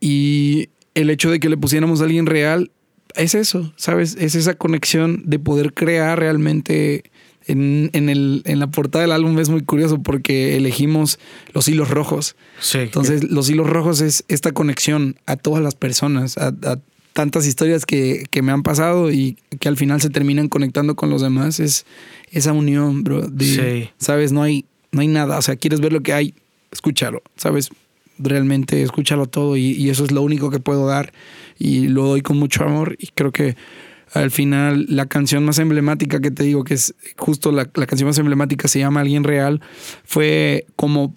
Y el hecho de que le pusiéramos a alguien real es eso, ¿sabes? Es esa conexión de poder crear realmente. En, en, el, en la portada del álbum es muy curioso porque elegimos los hilos rojos. Sí. Entonces, los hilos rojos es esta conexión a todas las personas, a, a tantas historias que, que, me han pasado y que al final se terminan conectando con los demás. Es esa unión, bro. De, Sí. ¿Sabes? No hay, no hay nada. O sea, quieres ver lo que hay, escúchalo, ¿sabes? Realmente escúchalo todo y, y eso es lo único que puedo dar y lo doy con mucho amor y creo que al final la canción más emblemática que te digo que es justo la, la canción más emblemática se llama Alguien Real fue como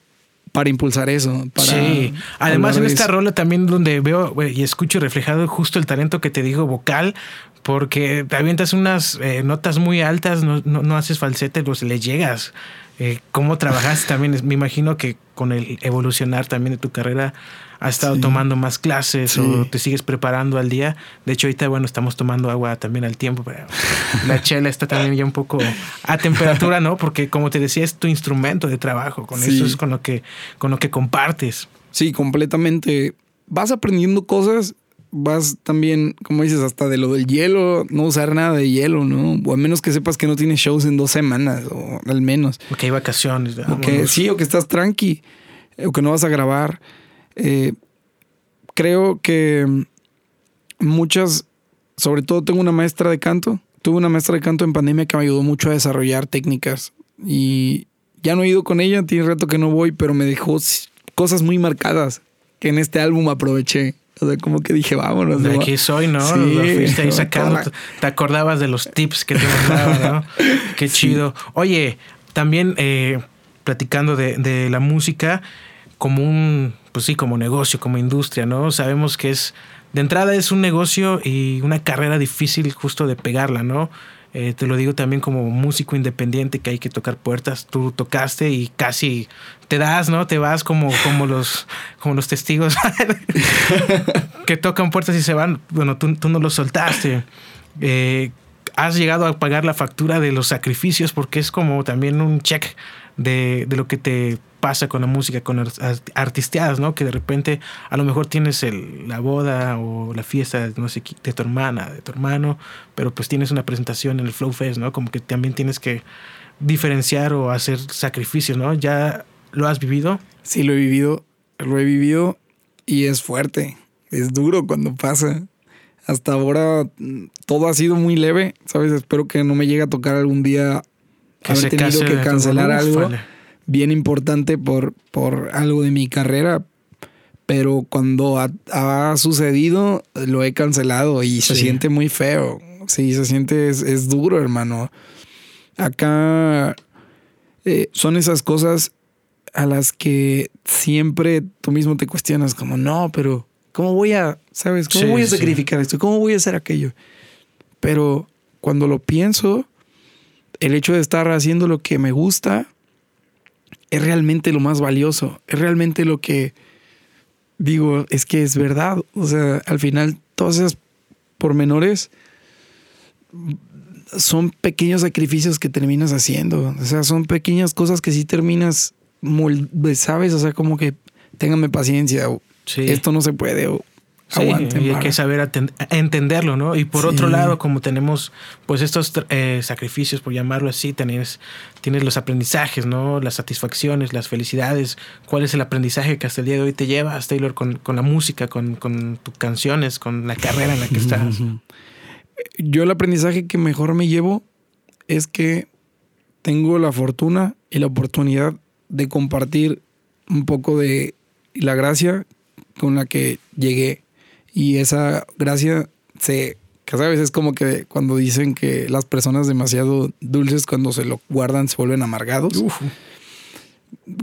para impulsar eso. Para sí, además en esta eso. rola también donde veo y escucho reflejado justo el talento que te digo vocal, porque te avientas unas eh, notas muy altas, no, no, no haces falsete, pues le llegas. Eh, ¿Cómo trabajaste también? Me imagino que con el evolucionar también de tu carrera has estado Sí. tomando más clases Sí. o te sigues preparando al día. De hecho, ahorita, bueno, estamos tomando agua también al tiempo, pero la chela está también ya un poco a temperatura, ¿no? Porque como te decía, es tu instrumento de trabajo, con Sí. eso es con lo que, con lo que compartes. Sí, completamente. Vas aprendiendo cosas, vas también, como dices, hasta de lo del hielo, no usar nada de hielo, ¿no? O a menos que sepas que no tienes shows en dos semanas, o al menos. Porque hay vacaciones. O que sí, o que estás tranqui, o que no vas a grabar. Eh, creo que muchas, sobre todo tengo una maestra de canto, tuve una maestra de canto en pandemia que me ayudó mucho a desarrollar técnicas y ya no he ido con ella, tiene rato que no voy, pero me dejó cosas muy marcadas que en este álbum aproveché. O sea, como que dije, vámonos. De aquí soy, ¿no? Sí, Lo fuiste ahí sacando. la- Te acordabas de los tips que te mandaba, ¿no? Qué chido. Oye, también eh, platicando de, de la música como un, pues sí, como negocio, como industria, ¿no? Sabemos que es, de entrada es un negocio y una carrera difícil justo de pegarla, ¿no? Eh, te lo digo también como músico independiente que hay que tocar puertas. Tú tocaste y casi te das, ¿no? Te vas como, como los, como los testigos que tocan puertas y se van. Bueno, tú, tú no los soltaste. Eh, has llegado a pagar la factura de los sacrificios porque es como también un check de, de lo que te pasa con la música, con art- art- artisteadas, ¿no? Que de repente a lo mejor tienes el, la boda o la fiesta, no sé, de tu hermana, de tu hermano, pero pues tienes una presentación en el Flow Fest, ¿no? Como que también tienes que diferenciar o hacer sacrificios, ¿no? ¿Ya lo has vivido? Sí, lo he vivido, lo he vivido y es fuerte, es duro cuando pasa. Hasta ahora mm, todo ha sido muy leve, ¿sabes? Espero que no me llegue a tocar algún día haber tenido que cancelar algo bien importante por, por algo de mi carrera, pero cuando ha, ha sucedido lo he cancelado y se Sí. siente muy feo. Sí, se siente, es, es duro, hermano. Acá eh, son esas cosas a las que siempre tú mismo te cuestionas como, no, pero ¿cómo voy a, sabes? ¿Cómo Sí, voy a sí. sacrificar esto? ¿Cómo voy a hacer aquello? Pero cuando lo pienso, el hecho de estar haciendo lo que me gusta es realmente lo más valioso, es realmente lo que digo, es que es verdad. O sea, al final, todas esas pormenores son pequeños sacrificios que terminas haciendo. O sea, son pequeñas cosas que sí terminas, ¿sabes? O sea, como que ténganme paciencia. O Esto no se puede. O Sí, y hay que saber entenderlo, ¿no? Y por otro lado, como tenemos pues estos eh, sacrificios, por llamarlo así, tienes, tienes los aprendizajes, ¿no? Las satisfacciones, las felicidades. ¿Cuál es el aprendizaje que hasta el día de hoy te llevas, Taylor, con, con la música, con, con tus canciones, con la carrera en la que estás? Yo el aprendizaje que mejor me llevo es que tengo la fortuna y la oportunidad de compartir un poco de la gracia con la que llegué y esa gracia se, que sabes, es como que cuando dicen que las personas demasiado dulces cuando se lo guardan se vuelven amargados.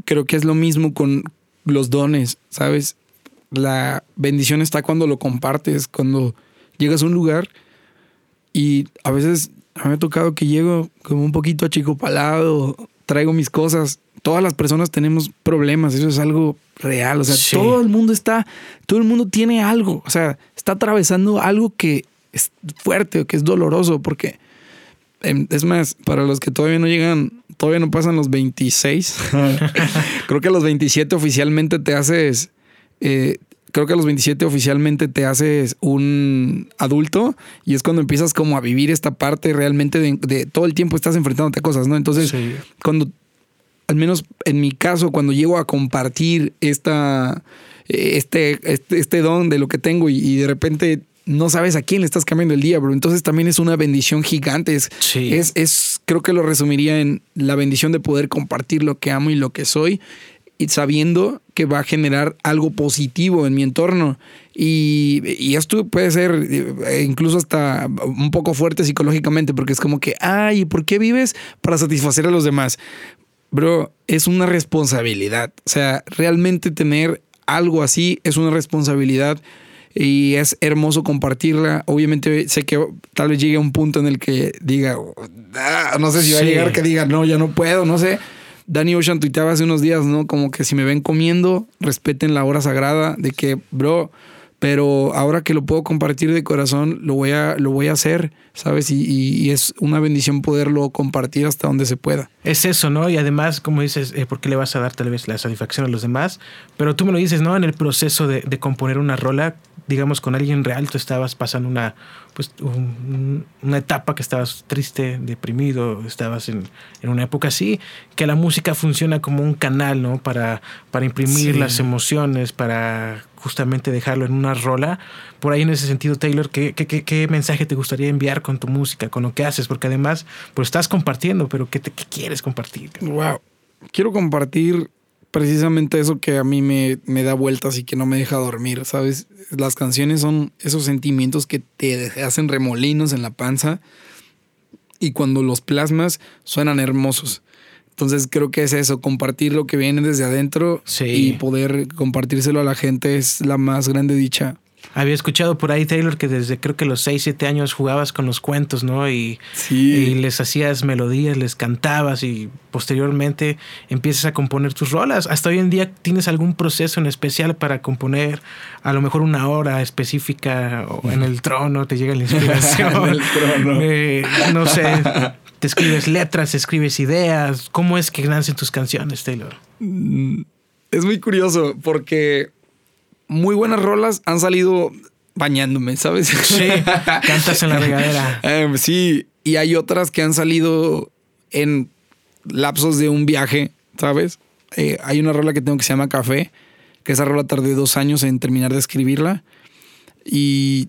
Creo que es lo mismo con los dones, ¿sabes? La bendición está cuando lo compartes, cuando llegas a un lugar y a veces a mí me ha tocado que llego como un poquito achicopalado, traigo mis cosas todas las personas tenemos problemas, eso es algo real, o sea, todo el mundo está, todo el mundo tiene algo, o sea, está atravesando algo que es fuerte o que es doloroso, porque em, es más, para los que todavía no llegan, todavía no pasan los 26, creo que a los 27 oficialmente te haces, eh, creo que a los 27 oficialmente te haces un adulto y es cuando empiezas como a vivir esta parte realmente de, todo el tiempo estás enfrentándote a cosas, ¿no? Entonces, cuando al menos en mi caso, cuando llego a compartir esta, este, este, este don de lo que tengo y, de repente no sabes a quién le estás cambiando el día, bro. Entonces también es una bendición gigante. Es, es, creo que lo resumiría en la bendición de poder compartir lo que amo y lo que soy y sabiendo que va a generar algo positivo en mi entorno. Y, y, esto puede ser eh, incluso hasta un poco fuerte psicológicamente, porque es como que, ay, ¿por qué vives para satisfacer a los demás? Bro, es una responsabilidad. O sea, realmente tener algo así es una responsabilidad y es hermoso compartirla. Obviamente sé que tal vez llegue a un punto en el que diga, ah, no sé si va a llegar que diga, no, ya no puedo, no sé. Danny Ocean tuiteaba hace unos días, ¿no? Como que si me ven comiendo, respeten la hora sagrada de que, bro, pero ahora que lo puedo compartir de corazón, lo voy a, lo voy a hacer, ¿sabes? Y, es una bendición poderlo compartir hasta donde se pueda. Es eso, ¿no? Y además, como dices, eh, ¿por qué le vas a dar tal vez la satisfacción a los demás? Pero tú me lo dices, ¿no? En el proceso de, de componer una rola, digamos, con alguien real, tú estabas pasando una, pues, una etapa que estabas triste, deprimido, estabas en, en, una época así, que la música funciona como un canal, ¿no? Para, para imprimir las emociones, para justamente dejarlo en una rola. Por ahí en ese sentido, Taylor, ¿qué, qué, qué, mensaje te gustaría enviar con tu música, con lo que haces? Porque además, pues estás compartiendo, pero ¿qué, qué quieres compartir? Wow. Quiero compartir precisamente eso que a mí me, me, da vueltas y que no me deja dormir, ¿sabes? Las canciones son esos sentimientos que te hacen remolinos en la panza y cuando los plasmas suenan hermosos. Entonces creo que es eso, compartir lo que viene desde adentro y poder compartírselo a la gente es la más grande dicha. Había escuchado por ahí, Taylor, que desde creo que los 6, 7 años jugabas con los cuentos, ¿no? Y, y, les hacías melodías, les cantabas y posteriormente empiezas a componer tus rolas. Hasta hoy en día tienes algún proceso en especial para componer a lo mejor una hora específica o en el trono te llega la inspiración. en el trono. Eh, no sé, te escribes letras, escribes ideas. ¿Cómo es que nacen tus canciones, Taylor? Mm, es muy curioso porque muy buenas rolas han salido bañándome, ¿sabes? Sí, cantas en la regadera. Em, sí, y hay otras que han salido en lapsos de un viaje, ¿sabes? Eh, hay una rola que tengo que se llama Café, que esa rola tardé dos años en terminar de escribirla. Y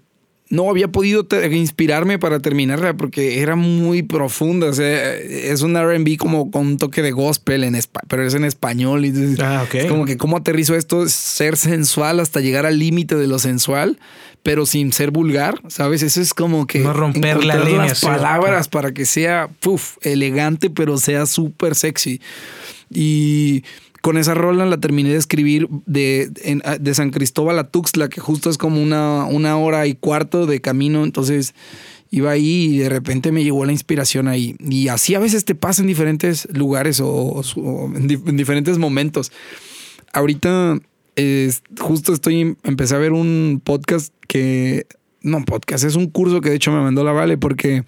no había podido inspirarme para terminarla porque era muy profunda. O sea, es un RB como con un toque de gospel, en pero es en español. Y ah, Es como que, ¿cómo aterrizo esto? Ser sensual hasta llegar al límite de lo sensual, pero sin ser vulgar, ¿sabes? Eso es como que. No romper la línea. Las palabras para que sea elegante, pero sea súper sexy. Y con esa rola la terminé de escribir de, de San Cristóbal a Tuxtla, que justo es como una, una hora y cuarto de camino. Entonces iba ahí y de repente me llegó la inspiración ahí. Y así a veces te pasa en diferentes lugares o, en, diferentes momentos. Ahorita justo estoy, empecé a ver un podcast que, no podcast, es un curso que de hecho me mandó la Vale porque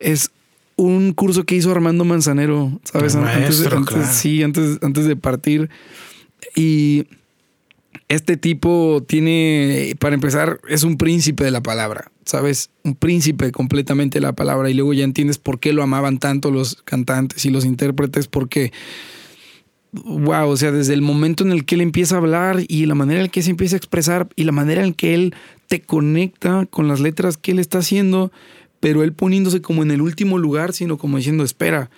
es un curso que hizo Armando Manzanero, ¿sabes? antes, Sí, antes, antes de partir. Y este tipo tiene, para empezar, es un príncipe de la palabra, ¿sabes? Un príncipe completamente de la palabra. Y luego ya entiendes por qué lo amaban tanto los cantantes y los intérpretes, porque, wow, o sea, desde el momento en el que él empieza a hablar y la manera en la que se empieza a expresar y la manera en que él te conecta con las letras que él está haciendo, pero él poniéndose como en el último lugar, sino como diciendo, espera,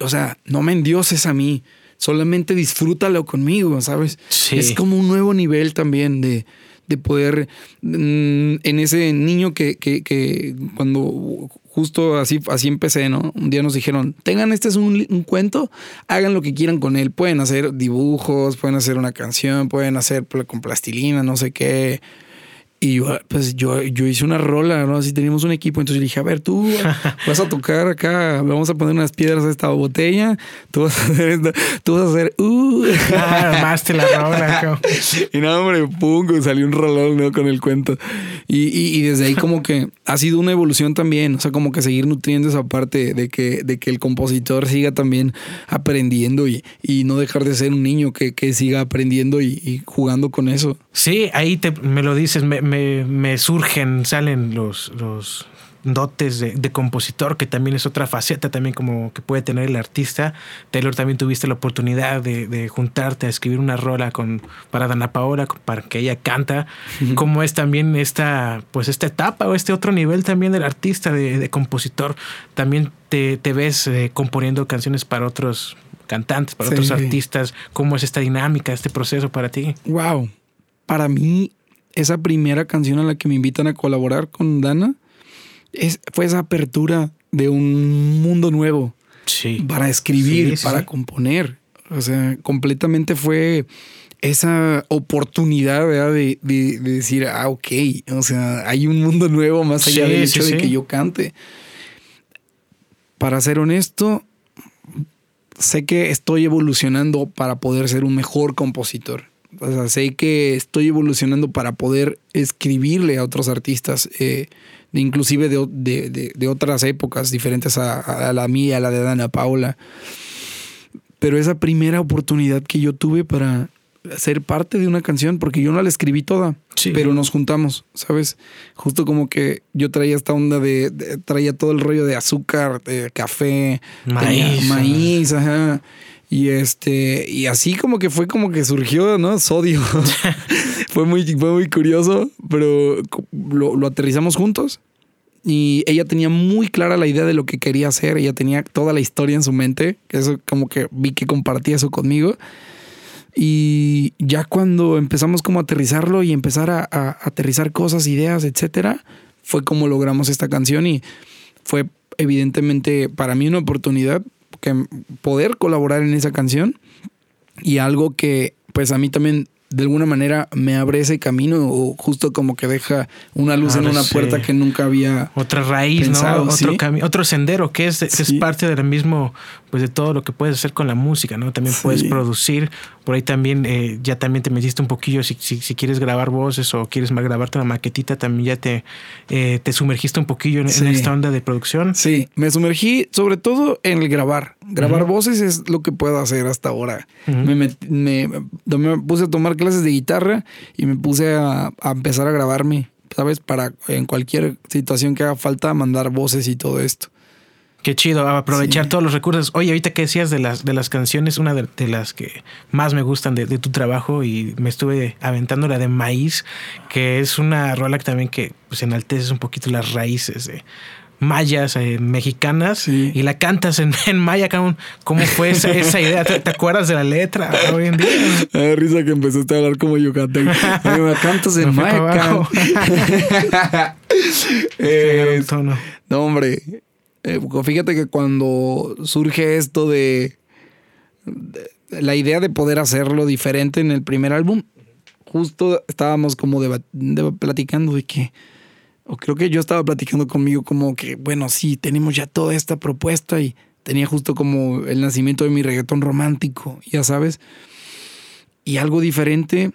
o sea, no me endioses a mí, solamente disfrútalo conmigo, ¿sabes? Es como un nuevo nivel también de, de poder, mm, en ese niño que, que, que, cuando justo así, así empecé, ¿no? Un día nos dijeron, tengan, este es un, un, cuento, hagan lo que quieran con él, pueden hacer dibujos, pueden hacer una canción, pueden hacer con plastilina, no sé qué y yo, pues yo, yo hice una rola, ¿no? Así teníamos un equipo. Entonces yo dije, a ver, tú vas a tocar acá, vamos a poner unas piedras a esta botella, tú vas a hacer esto, tú vas a hacer, uh. Ah, armaste la rola. y nada, hombre, pum, salió un rolón, ¿no? Con el cuento. Y, y, y, desde ahí como que ha sido una evolución también, o sea, como que seguir nutriendo esa parte de que, de que el compositor siga también aprendiendo y, y no dejar de ser un niño que, que siga aprendiendo y, jugando con eso. Sí, ahí te, me lo dices, me me, surgen, salen los, los dotes de, compositor, que también es otra faceta también como que puede tener el artista. Taylor también tuviste la oportunidad de, juntarte a escribir una rola con, para Dana Paola, para que ella canta. ¿Cómo es también esta, pues esta etapa o este otro nivel también del artista, de, compositor? También te, ves eh, componiendo canciones para otros cantantes, para otros artistas. ¿Cómo es esta dinámica, este proceso para ti? Wow. Para mí esa primera canción a la que me invitan a colaborar con Dana, es, fue esa apertura de un mundo nuevo. Sí. Para escribir, para componer. O sea, completamente fue esa oportunidad de, decir, ah, ok, o sea, hay un mundo nuevo más allá del hecho de que yo cante. Para ser honesto, sé que estoy evolucionando para poder ser un mejor compositor. O sea, sé que estoy evolucionando para poder escribirle a otros artistas, eh, inclusive de, otras épocas diferentes a, la mía, a la de Dana Paula. Pero esa primera oportunidad que yo tuve para ser parte de una canción, porque yo no la escribí toda, pero nos juntamos, ¿sabes? Justo como que yo traía esta onda de, traía todo el rollo de azúcar, de café, maíz, maíz, ajá. Y este, y así como que fue como que surgió, ¿no? Sodio. fue, muy, fue muy curioso, pero lo, lo, aterrizamos juntos. Y ella tenía muy clara la idea de lo que quería hacer. Ella tenía toda la historia en su mente. Eso como que vi que compartía eso conmigo. Y ya cuando empezamos como a aterrizarlo y empezar a, a aterrizar cosas, ideas, etcétera, fue como logramos esta canción y fue evidentemente para mí una oportunidad que poder colaborar en esa canción y algo que pues a mí también de alguna manera me abre ese camino o justo como que deja una luz en una puerta que nunca había otra raíz, ¿no? Otro camino, otro sendero que es, es parte del mismo pues de todo lo que puedes hacer con la música, ¿no? También puedes producir, por ahí también eh, ya también te metiste un poquillo si, si, quieres grabar voces o quieres grabarte una maquetita, también ya te, eh, te sumergiste un poquillo en, esta onda de producción. Sí, me sumergí sobre todo en el grabar. Grabar voces es lo que puedo hacer hasta ahora. me, me, me puse a tomar clases de guitarra y me puse a, empezar a grabarme, ¿sabes? Para en cualquier situación que haga falta mandar voces y todo esto. Qué chido, aprovechar todos los recursos. Oye, ahorita que decías de las, de las canciones, una de, las que más me gustan de, tu trabajo y me estuve aventando la de Maíz, que es una rola que también que pues, enalteces un poquito las raíces de mayas eh, mexicanas y la cantas en, en maya. ¿Cómo fue esa, esa idea? ¿Te, acuerdas de la letra hoy en día? Risa que empezaste a hablar como yucatán. Me cantas en maya. eh, no, hombre. Eh, fíjate que cuando surge esto de, la idea de poder hacerlo diferente en el primer álbum, justo estábamos como platicando de que o creo que yo estaba platicando conmigo como que, bueno, sí, tenemos ya toda esta propuesta y tenía justo como el nacimiento de mi reggaetón romántico, ya sabes. Y algo diferente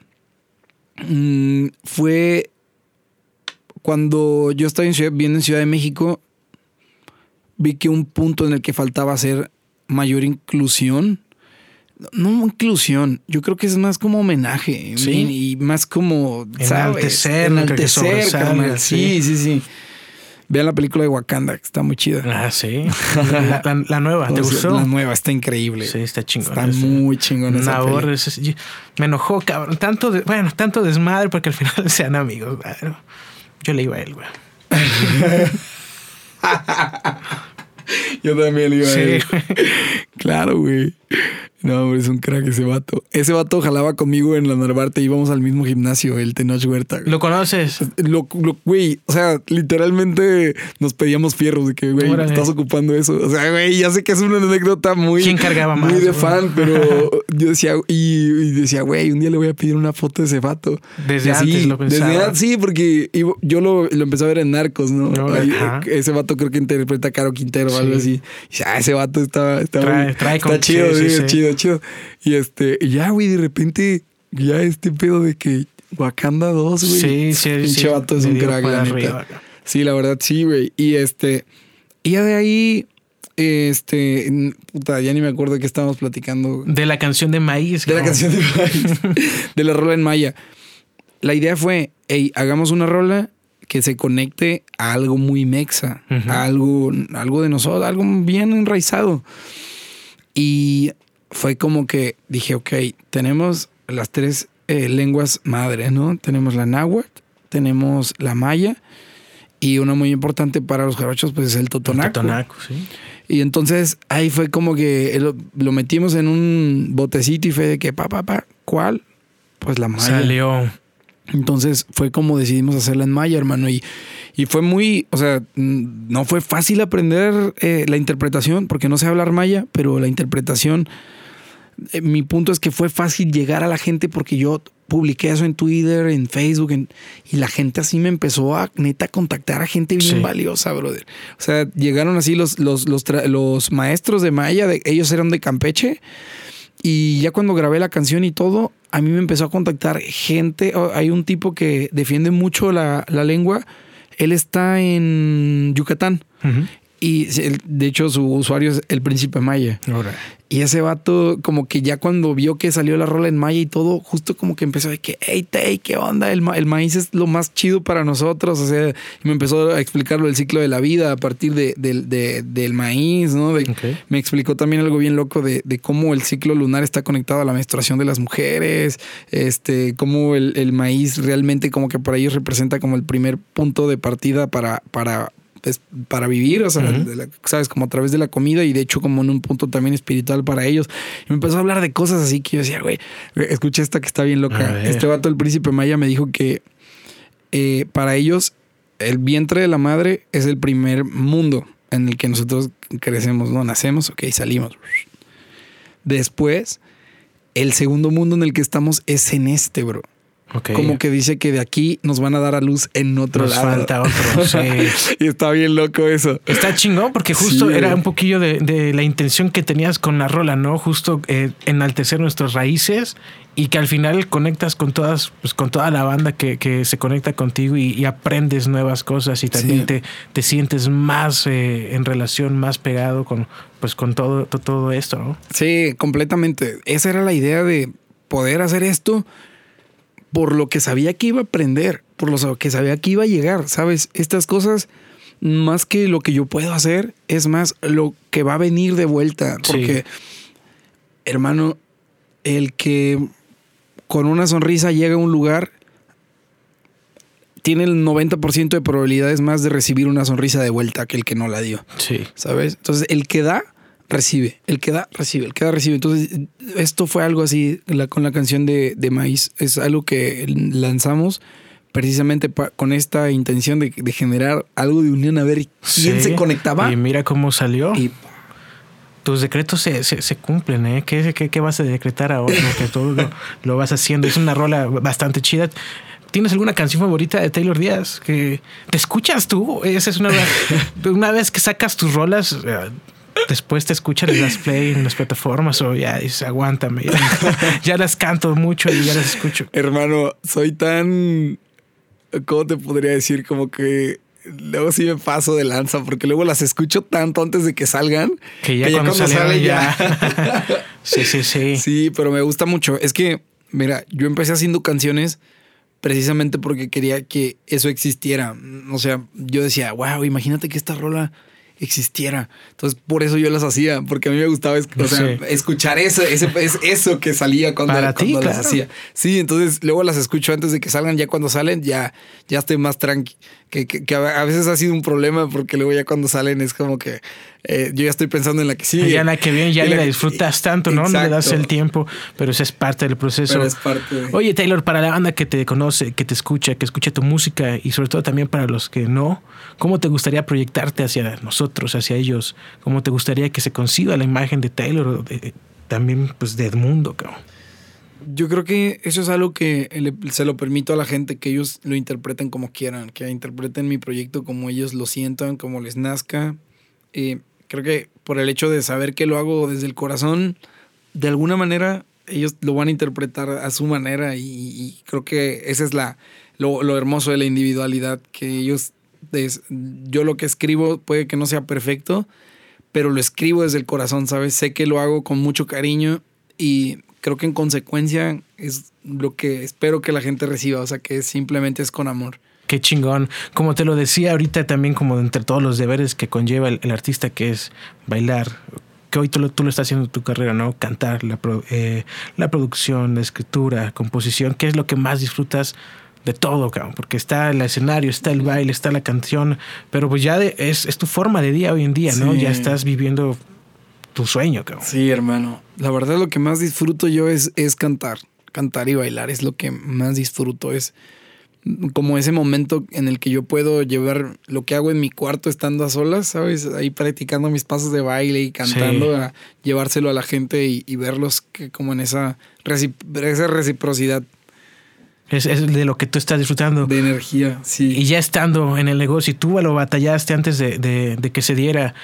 Mm, fue cuando yo estaba en viviendo en Ciudad de México, vi que un punto en el que faltaba hacer mayor inclusión. No inclusión, yo creo que es más como homenaje Sí. y y más como. Enaltecer, enaltecer, carnal. sí. Sí, sí. Vean la película de Wakanda, que está muy chida. Ah, sí. La, la- la nueva, ¿te sea, gustó? La nueva está increíble. Sí, está chingón. Está muy chingón esa ese- yo- me enojó, cabrón. Tanto, de- bueno, tanto desmadre porque al final sean amigos. Yo le iba a él, güey. Yo también iba Sí, a ir. güey. Claro, güey. No, hombre, es un crack ese vato. Ese vato jalaba conmigo en la Narvarte. Íbamos al mismo gimnasio, el Tenoch Huerta. güey. ¿Lo conoces? Lo, lo- güey, o sea, literalmente nos pedíamos fierros de que, güey, Órale. estás ocupando eso. O sea, güey, ya sé que es una anécdota muy. ¿Quién cargaba Muy más, de güey? fan, pero yo decía, y, y decía, güey, un día le voy a pedir una foto de ese vato. Desde así, antes lo pensaba. Desde antes, sí, porque yo lo, lo empecé a ver en Narcos, ¿no? No, Ahí, ajá. ese vato creo que interpreta a Caro Quintero o algo así. Y dice, ah, ese vato está, está, Trae- muy- trae está chido, sí, sí. chido, chido. Y este, ya, güey, de repente, ya este pedo de que Wakanda 2, güey. Sí, sí, Pinche sí. vato es un crack, la neta. Sí, la verdad, sí, güey. Y este, y ya de ahí, este, puta, ya ni me acuerdo de qué estábamos platicando. De la canción de maíz. De la cabrón. canción de Maíz, de la rola en maya. La idea fue, hey, hagamos una rola que se conecte a algo muy mexa, Ujú. a algo, algo de nosotros, algo bien enraizado. Y fue como que dije, ok, tenemos las tres eh, lenguas madres, ¿no? Tenemos la náhuatl, tenemos la maya y una muy importante para los jarochos pues es el totonaco. Totonaco, sí. Y entonces ahí fue como que lo, lo metimos en un botecito y fue de que, pa, pa, pa, ¿cuál? Pues la maya. Salió. Entonces fue como decidimos hacerla en maya, hermano. Y, y fue muy, o sea, no fue fácil aprender eh, la interpretación porque no sé hablar maya, pero la interpretación, eh, mi punto es que fue fácil llegar a la gente porque yo publiqué eso en Twitter, en Facebook, en- y la gente así me empezó a neta contactar a gente bien Sí. valiosa, brother. O sea, llegaron así los, los, los, maestros de maya, de, ellos eran de Campeche. Y ya cuando grabé la canción y todo, a mí me empezó a contactar gente. Hay un tipo que defiende mucho la, la lengua. Él está en Yucatán. Ujú. Y de hecho su usuario es el príncipe Maya. Y ese vato como que ya cuando vio que salió la rola en Maya y todo, justo como que empezó de que, hey, Tay, ¿qué onda? El, ma- el maíz es lo más chido para nosotros. O sea, y me empezó a explicarlo el ciclo de la vida a partir de, del- de- del maíz, ¿no? Me explicó también algo bien loco de, de cómo el ciclo lunar está conectado a la menstruación de las mujeres, este, cómo el, el maíz realmente como que para ellos representa como el primer punto de partida para, para, para vivir, o sea, Ujú. de la- sabes, como a través de la comida y de hecho como en un punto también espiritual para ellos. Y me empezó a hablar de cosas así que yo decía, güey, escucha esta que está bien loca. Este vato, el príncipe Maya, me dijo que eh, para ellos el vientre de la madre es el primer mundo en el que nosotros crecemos, ¿no? Nacemos, ok, salimos. Después, el segundo mundo en el que estamos es en este, bro. Ok. Como que dice que de aquí nos van a dar a luz en otro Nos lado. falta otro. Sí. y está bien loco eso. Está chingón porque justo Sí, era un poquillo de, de la intención que tenías con la rola, ¿no? Justo eh, enaltecer nuestras raíces y que al final conectas con todas, pues con toda la banda que, que se conecta contigo y, y aprendes nuevas cosas y también Sí. te, te sientes más eh, en relación, más pegado con, pues con todo, to- todo esto, ¿no? Sí, completamente. Esa era la idea de poder hacer esto por lo que sabía que iba a aprender, por lo que sabía que iba a llegar, ¿sabes? Estas cosas, más que lo que yo puedo hacer, es más lo que va a venir de vuelta. Sí. Porque, hermano, el que con una sonrisa llega a un lugar tiene el 90% de probabilidades más de recibir una sonrisa de vuelta que el que no la dio. Sí. ¿sabes? Entonces, el que da, recibe. El que da, recibe. El que da, recibe. Entonces, esto fue algo así la- con la canción de, de Maíz. Es algo que lanzamos precisamente pa- con esta intención de, de generar algo de unión, a ver quién Sí. se conectaba. Y mira cómo salió. Y Tus decretos se, se, se cumplen, ¿eh? ¿Qué, qué, qué vas a decretar ahora? Que todo lo, lo vas haciendo. Es una rola bastante chida. ¿Tienes alguna canción favorita de Taylor Díaz? Que te escuchas tú. Esa es una, una vez que sacas tus rolas. Después te escuchas las play en las plataformas o ya dices, aguántame. Ya, ya las canto mucho y ya las escucho. Hermano, soy tan. ¿Cómo te podría decir? Como que luego sí me paso de lanza porque luego las escucho tanto antes de que salgan Que ya cuando salen ya. Sí, sí, sí. Sí, pero me gusta mucho. Es que, mira, yo empecé haciendo canciones precisamente porque quería que eso existiera. O sea, yo decía, wow, imagínate que esta rola existiera. Entonces, por eso yo las hacía, porque a mí me gustaba o sea, escuchar eso, ese, es eso que salía cuando, Para ti, cuando las claro. hacía. Sí, entonces luego las escucho antes de que salgan, ya cuando salen, ya, ya estoy más tranqui. Que, que- que a veces ha sido un problema porque luego ya cuando salen es como que eh, yo ya estoy pensando en la que sigue. Ya la que viene, ya la, disfrutas tanto, ¿no? No le das el tiempo, pero eso es parte del proceso. Pero es parte de- Oye, Taylor, para la banda que te conoce, que te escucha, que escucha tu música y sobre todo también para los que no, ¿cómo te gustaría proyectarte hacia nosotros, hacia ellos? ¿Cómo te gustaría que se conciba la imagen de Taylor o de- también pues de Edmundo, cabrón? Yo creo que eso es algo que se lo permito a la gente, que ellos lo interpreten como quieran, que interpreten mi proyecto como ellos lo sientan, como les nazca. Eh, creo que por el hecho de saber que lo hago desde el corazón, de alguna manera ellos lo van a interpretar a su manera y, y creo que ese es la, lo, lo hermoso de la individualidad, que ellos, des- yo lo que escribo puede que no sea perfecto, pero lo escribo desde el corazón, ¿sabes? Sé que lo hago con mucho cariño y creo que en consecuencia es lo que espero que la gente reciba, o sea, que simplemente es con amor. Qué chingón. Como te lo decía ahorita también, como entre todos los deberes que conlleva el, el artista, que es bailar, que hoy tú lo, tú lo estás haciendo en tu carrera, ¿no? Cantar, la, pro- eh, la producción, la escritura, composición, ¿qué es lo que más disfrutas de todo, cabrón? Porque está el escenario, está el baile, está la canción, pero pues ya de- es, es tu forma de día hoy en día, ¿no? Sí. Ya estás viviendo tu sueño, cabrón. Sí, hermano. La verdad lo que más disfruto yo es, es cantar. Cantar y bailar es lo que más disfruto. Es como ese momento en el que yo puedo llevar lo que hago en mi cuarto estando a solas, ¿sabes? Ahí practicando mis pasos de baile y cantando, Sí. a llevárselo a la gente y, y verlos que como en esa, esa reciprocidad Es, es de lo que tú estás disfrutando. de energía. Sí. Y ya estando en el negocio, y tú lo batallaste antes de, de- de que se diera.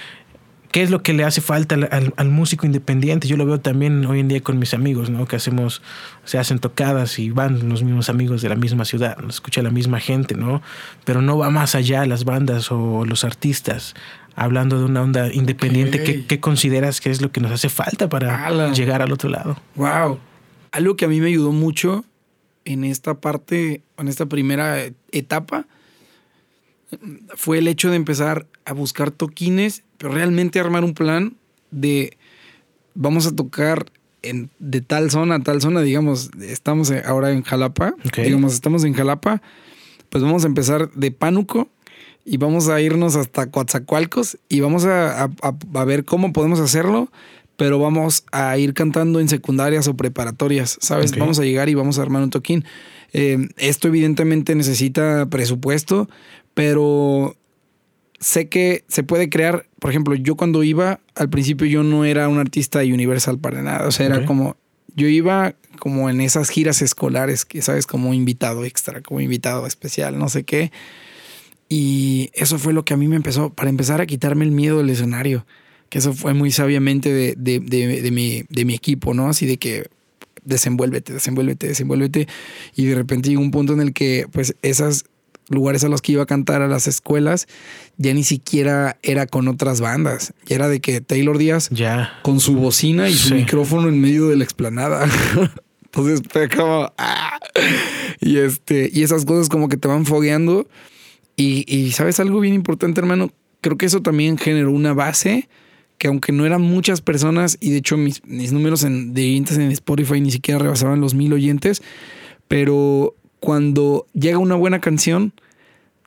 ¿Qué es lo que le hace falta al, al- al músico independiente? Yo lo veo también hoy en día con mis amigos, ¿no? Que hacemos, se hacen tocadas y van los mismos amigos de la misma ciudad, nos escucha la misma gente, ¿no? Pero no va más allá las bandas o los artistas. Hablando de una onda independiente. ¿qué, qué consideras que es lo que nos hace falta para Ala. llegar al otro lado? Wow. Algo que a mí me ayudó mucho en esta parte, en esta primera etapa, fue el hecho de empezar a buscar toquines, pero realmente armar un plan de vamos a tocar en, de tal zona a tal zona, digamos, estamos ahora en Jalapa, digamos, estamos en Jalapa, pues vamos a empezar de Pánuco y vamos a irnos hasta Coatzacoalcos y vamos a, a- ver cómo podemos hacerlo, pero vamos a ir cantando en secundarias o preparatorias, ¿sabes? Vamos a llegar y vamos a armar un toquín. Eh, esto evidentemente necesita presupuesto, pero sé que se puede crear, por ejemplo, yo cuando iba, al principio yo no era un artista de Universal para nada, o sea, era como, yo iba como en esas giras escolares, que sabes, como invitado extra, como invitado especial, no sé qué. Y eso fue lo que a mí me empezó, para empezar a quitarme el miedo del escenario, que eso fue muy sabiamente de, de, de- de mi, de mi equipo, ¿no? Así de que desenvuélvete, desenvuélvete, desenvuélvete. Y de repente llegó un punto en el que, pues, esos lugares a los que iba a cantar a las escuelas, ya ni siquiera era con otras bandas. Ya era de que Taylor Díaz Ya. con su bocina y su Sí. micrófono en medio de la explanada. Entonces fue como. ¡ah! Y este, y esas cosas como que te van fogueando. Y, y sabes algo bien importante, hermano. Creo que eso también generó una base que aunque no eran muchas personas, y de hecho mis, mis números en, de oyentes en Spotify ni siquiera rebasaban los mil oyentes, pero cuando llega una buena canción,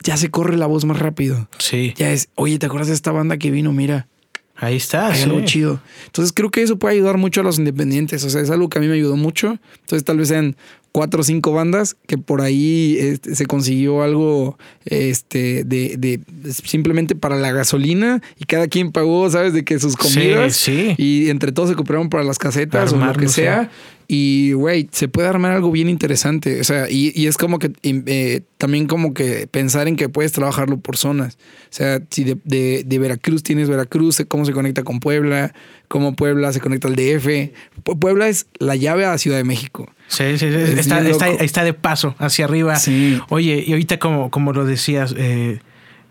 ya se corre la voz más rápido. Sí. Ya es, oye, ¿te acuerdas de esta banda que vino? Mira, Ahí está. hay sí. algo chido. Entonces creo que eso puede ayudar mucho a los independientes. O sea, es algo que a mí me ayudó mucho. Entonces tal vez sean cuatro o cinco bandas que por ahí este, se consiguió algo este, de, de- simplemente para la gasolina y cada quien pagó, ¿sabes? De que sus comidas Sí, sí. y entre todos se compraron para las casetas o lo que sea. Y, güey, se puede armar algo bien interesante. O sea, y, y es como que eh, también como que pensar en que puedes trabajarlo por zonas. O sea, si de, de, de, Veracruz tienes Veracruz, cómo se conecta con Puebla, cómo Puebla se conecta al DF. Puebla es la llave a la Ciudad de México. Sí, sí, sí. Está, está, está, de paso hacia arriba. Sí. Oye, y ahorita como, como lo decías, eh,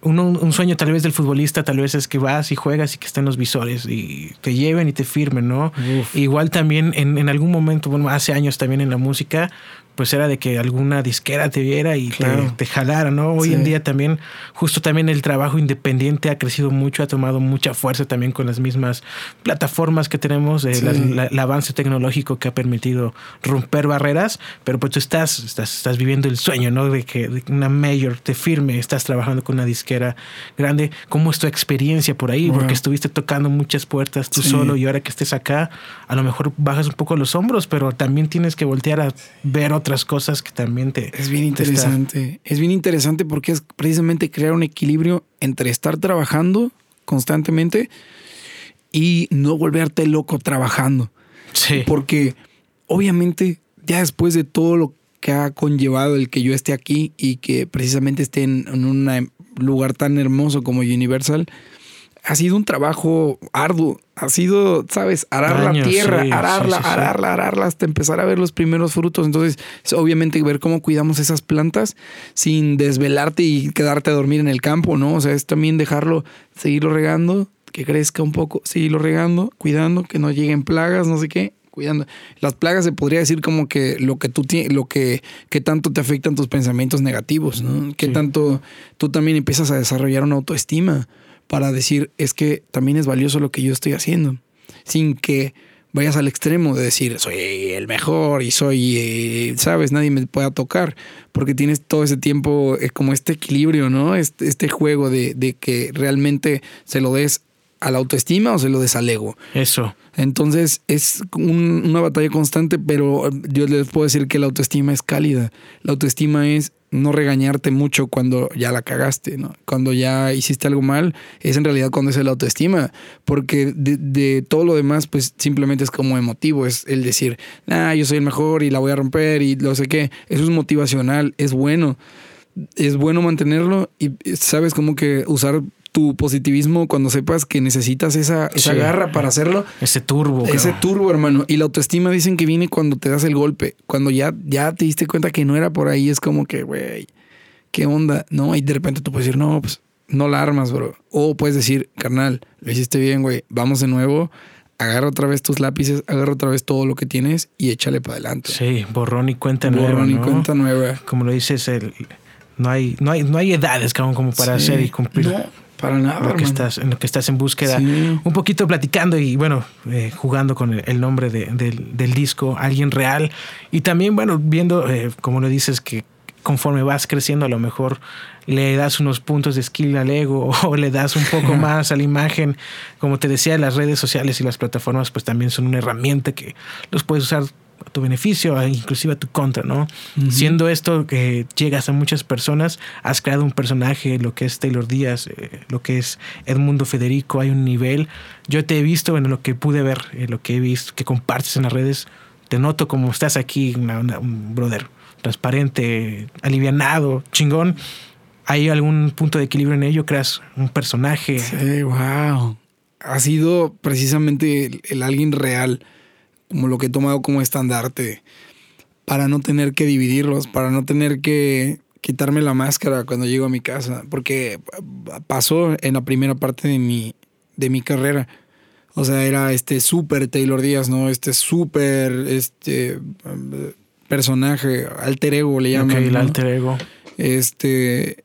un, un, sueño tal vez del futbolista, tal vez es que vas y juegas y que estén los visores y te lleven y te firmen, ¿no? Uf. Igual también en, en, algún momento, bueno, hace años también en la música, pues era de que alguna disquera te viera y claro. te, te, jalara, ¿no? Hoy sí. en día también, justo también el trabajo independiente ha crecido mucho, ha tomado mucha fuerza también con las mismas plataformas que tenemos, eh, sí. la, la, el avance tecnológico que ha permitido romper barreras, pero pues tú estás, estás, estás viviendo el sueño, ¿no? De que de una mayor te firme, estás trabajando con una disquera grande. ¿Cómo es tu experiencia por ahí? Wow. Porque estuviste tocando muchas puertas tú sí. solo y ahora que estés acá, a lo mejor bajas un poco los hombros, pero también tienes que voltear a ver otras cosas que también te... Es bien interesante. Es bien interesante porque es precisamente crear un equilibrio entre estar trabajando constantemente y no volverte loco trabajando. Sí. Porque obviamente ya después de todo lo que ha conllevado el que yo esté aquí y que precisamente esté en, en un lugar tan hermoso como Universal, ha sido un trabajo arduo. Ha sido, ¿sabes? Arar Años, la tierra, sí, ararla, sí, sí, ararla, ararla, hasta empezar a ver los primeros frutos. Entonces, obviamente, ver cómo cuidamos esas plantas sin desvelarte y quedarte a dormir en el campo, ¿no? O sea, es también dejarlo, seguirlo regando, que crezca un poco, seguirlo regando, cuidando, que no lleguen plagas, no sé qué, cuidando. Las plagas se podría decir como que lo que tú tienes, lo que, que tanto te afectan tus pensamientos negativos, ¿no? Que tanto tú también empiezas a desarrollar una autoestima para decir es que también es valioso lo que yo estoy haciendo, sin que vayas al extremo de decir soy el mejor y soy, eh, sabes, nadie me pueda tocar, porque tienes todo ese tiempo eh, como este equilibrio, ¿no? Este, este juego de, de, que realmente se lo des a la autoestima o se lo des al ego. Eso. Entonces es un, una batalla constante, pero yo les puedo decir que la autoestima es cálida. La autoestima es no regañarte mucho cuando ya la cagaste, ¿no? Cuando ya hiciste algo mal, es en realidad cuando es la autoestima, porque de, de, todo lo demás, pues simplemente es como emotivo, es el decir, ah, yo soy el mejor y la voy a romper y lo sé qué, eso es motivacional, es bueno, es bueno mantenerlo y sabes como que usar tu positivismo cuando sepas que necesitas esa, esa sí. garra para hacerlo. Ese turbo. Ese turbo, hermano. Y la autoestima dicen que viene cuando te das el golpe. Cuando ya, ya te diste cuenta que no era por ahí, es como que, güey, ¿qué onda? No, y de repente tú puedes decir, no, pues no la armas, bro. O puedes decir, carnal, lo hiciste bien, güey, vamos de nuevo. Agarra otra vez tus lápices, agarra otra vez todo lo que tienes y échale para adelante. Sí, borrón y cuenta nueva. Borrón y ¿no? cuenta nueva. Como lo dices, el, no, hay, no, hay, no hay edades como, como para sí. hacer y cumplir. No para nada. Lo que estás, en lo que estás en búsqueda. Sí. Un poquito platicando y bueno, eh, jugando con el, el nombre de, de, del disco, alguien real. Y también, bueno, viendo, eh, como lo dices, que conforme vas creciendo, a lo mejor le das unos puntos de skill al ego o le das un poco más a la imagen. Como te decía, las redes sociales y las plataformas, pues también son una herramienta que los puedes usar a tu beneficio, inclusive a tu contra, ¿no? Uh -huh. Siendo esto que llegas a muchas personas, has creado un personaje, lo que es Taylor Díaz, eh, lo que es Edmundo Federico, hay un nivel. Yo te he visto en lo que pude ver, en lo que he visto, que compartes en las redes, te noto como estás aquí, una, una, un brother transparente, alivianado, chingón. ¿Hay algún punto de equilibrio en ello? ¿Creas un personaje? Sí, wow. Ha sido precisamente el, el alguien real como lo que he tomado como estandarte para no tener que dividirlos, para no tener que quitarme la máscara cuando llego a mi casa, porque pasó en la primera parte de mi, de mi carrera. O sea, era este súper Taylor Díaz, ¿no? Este súper este personaje, alter ego le llaman. Okay, el ¿no? alter ego. Este,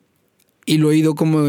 y lo he ido como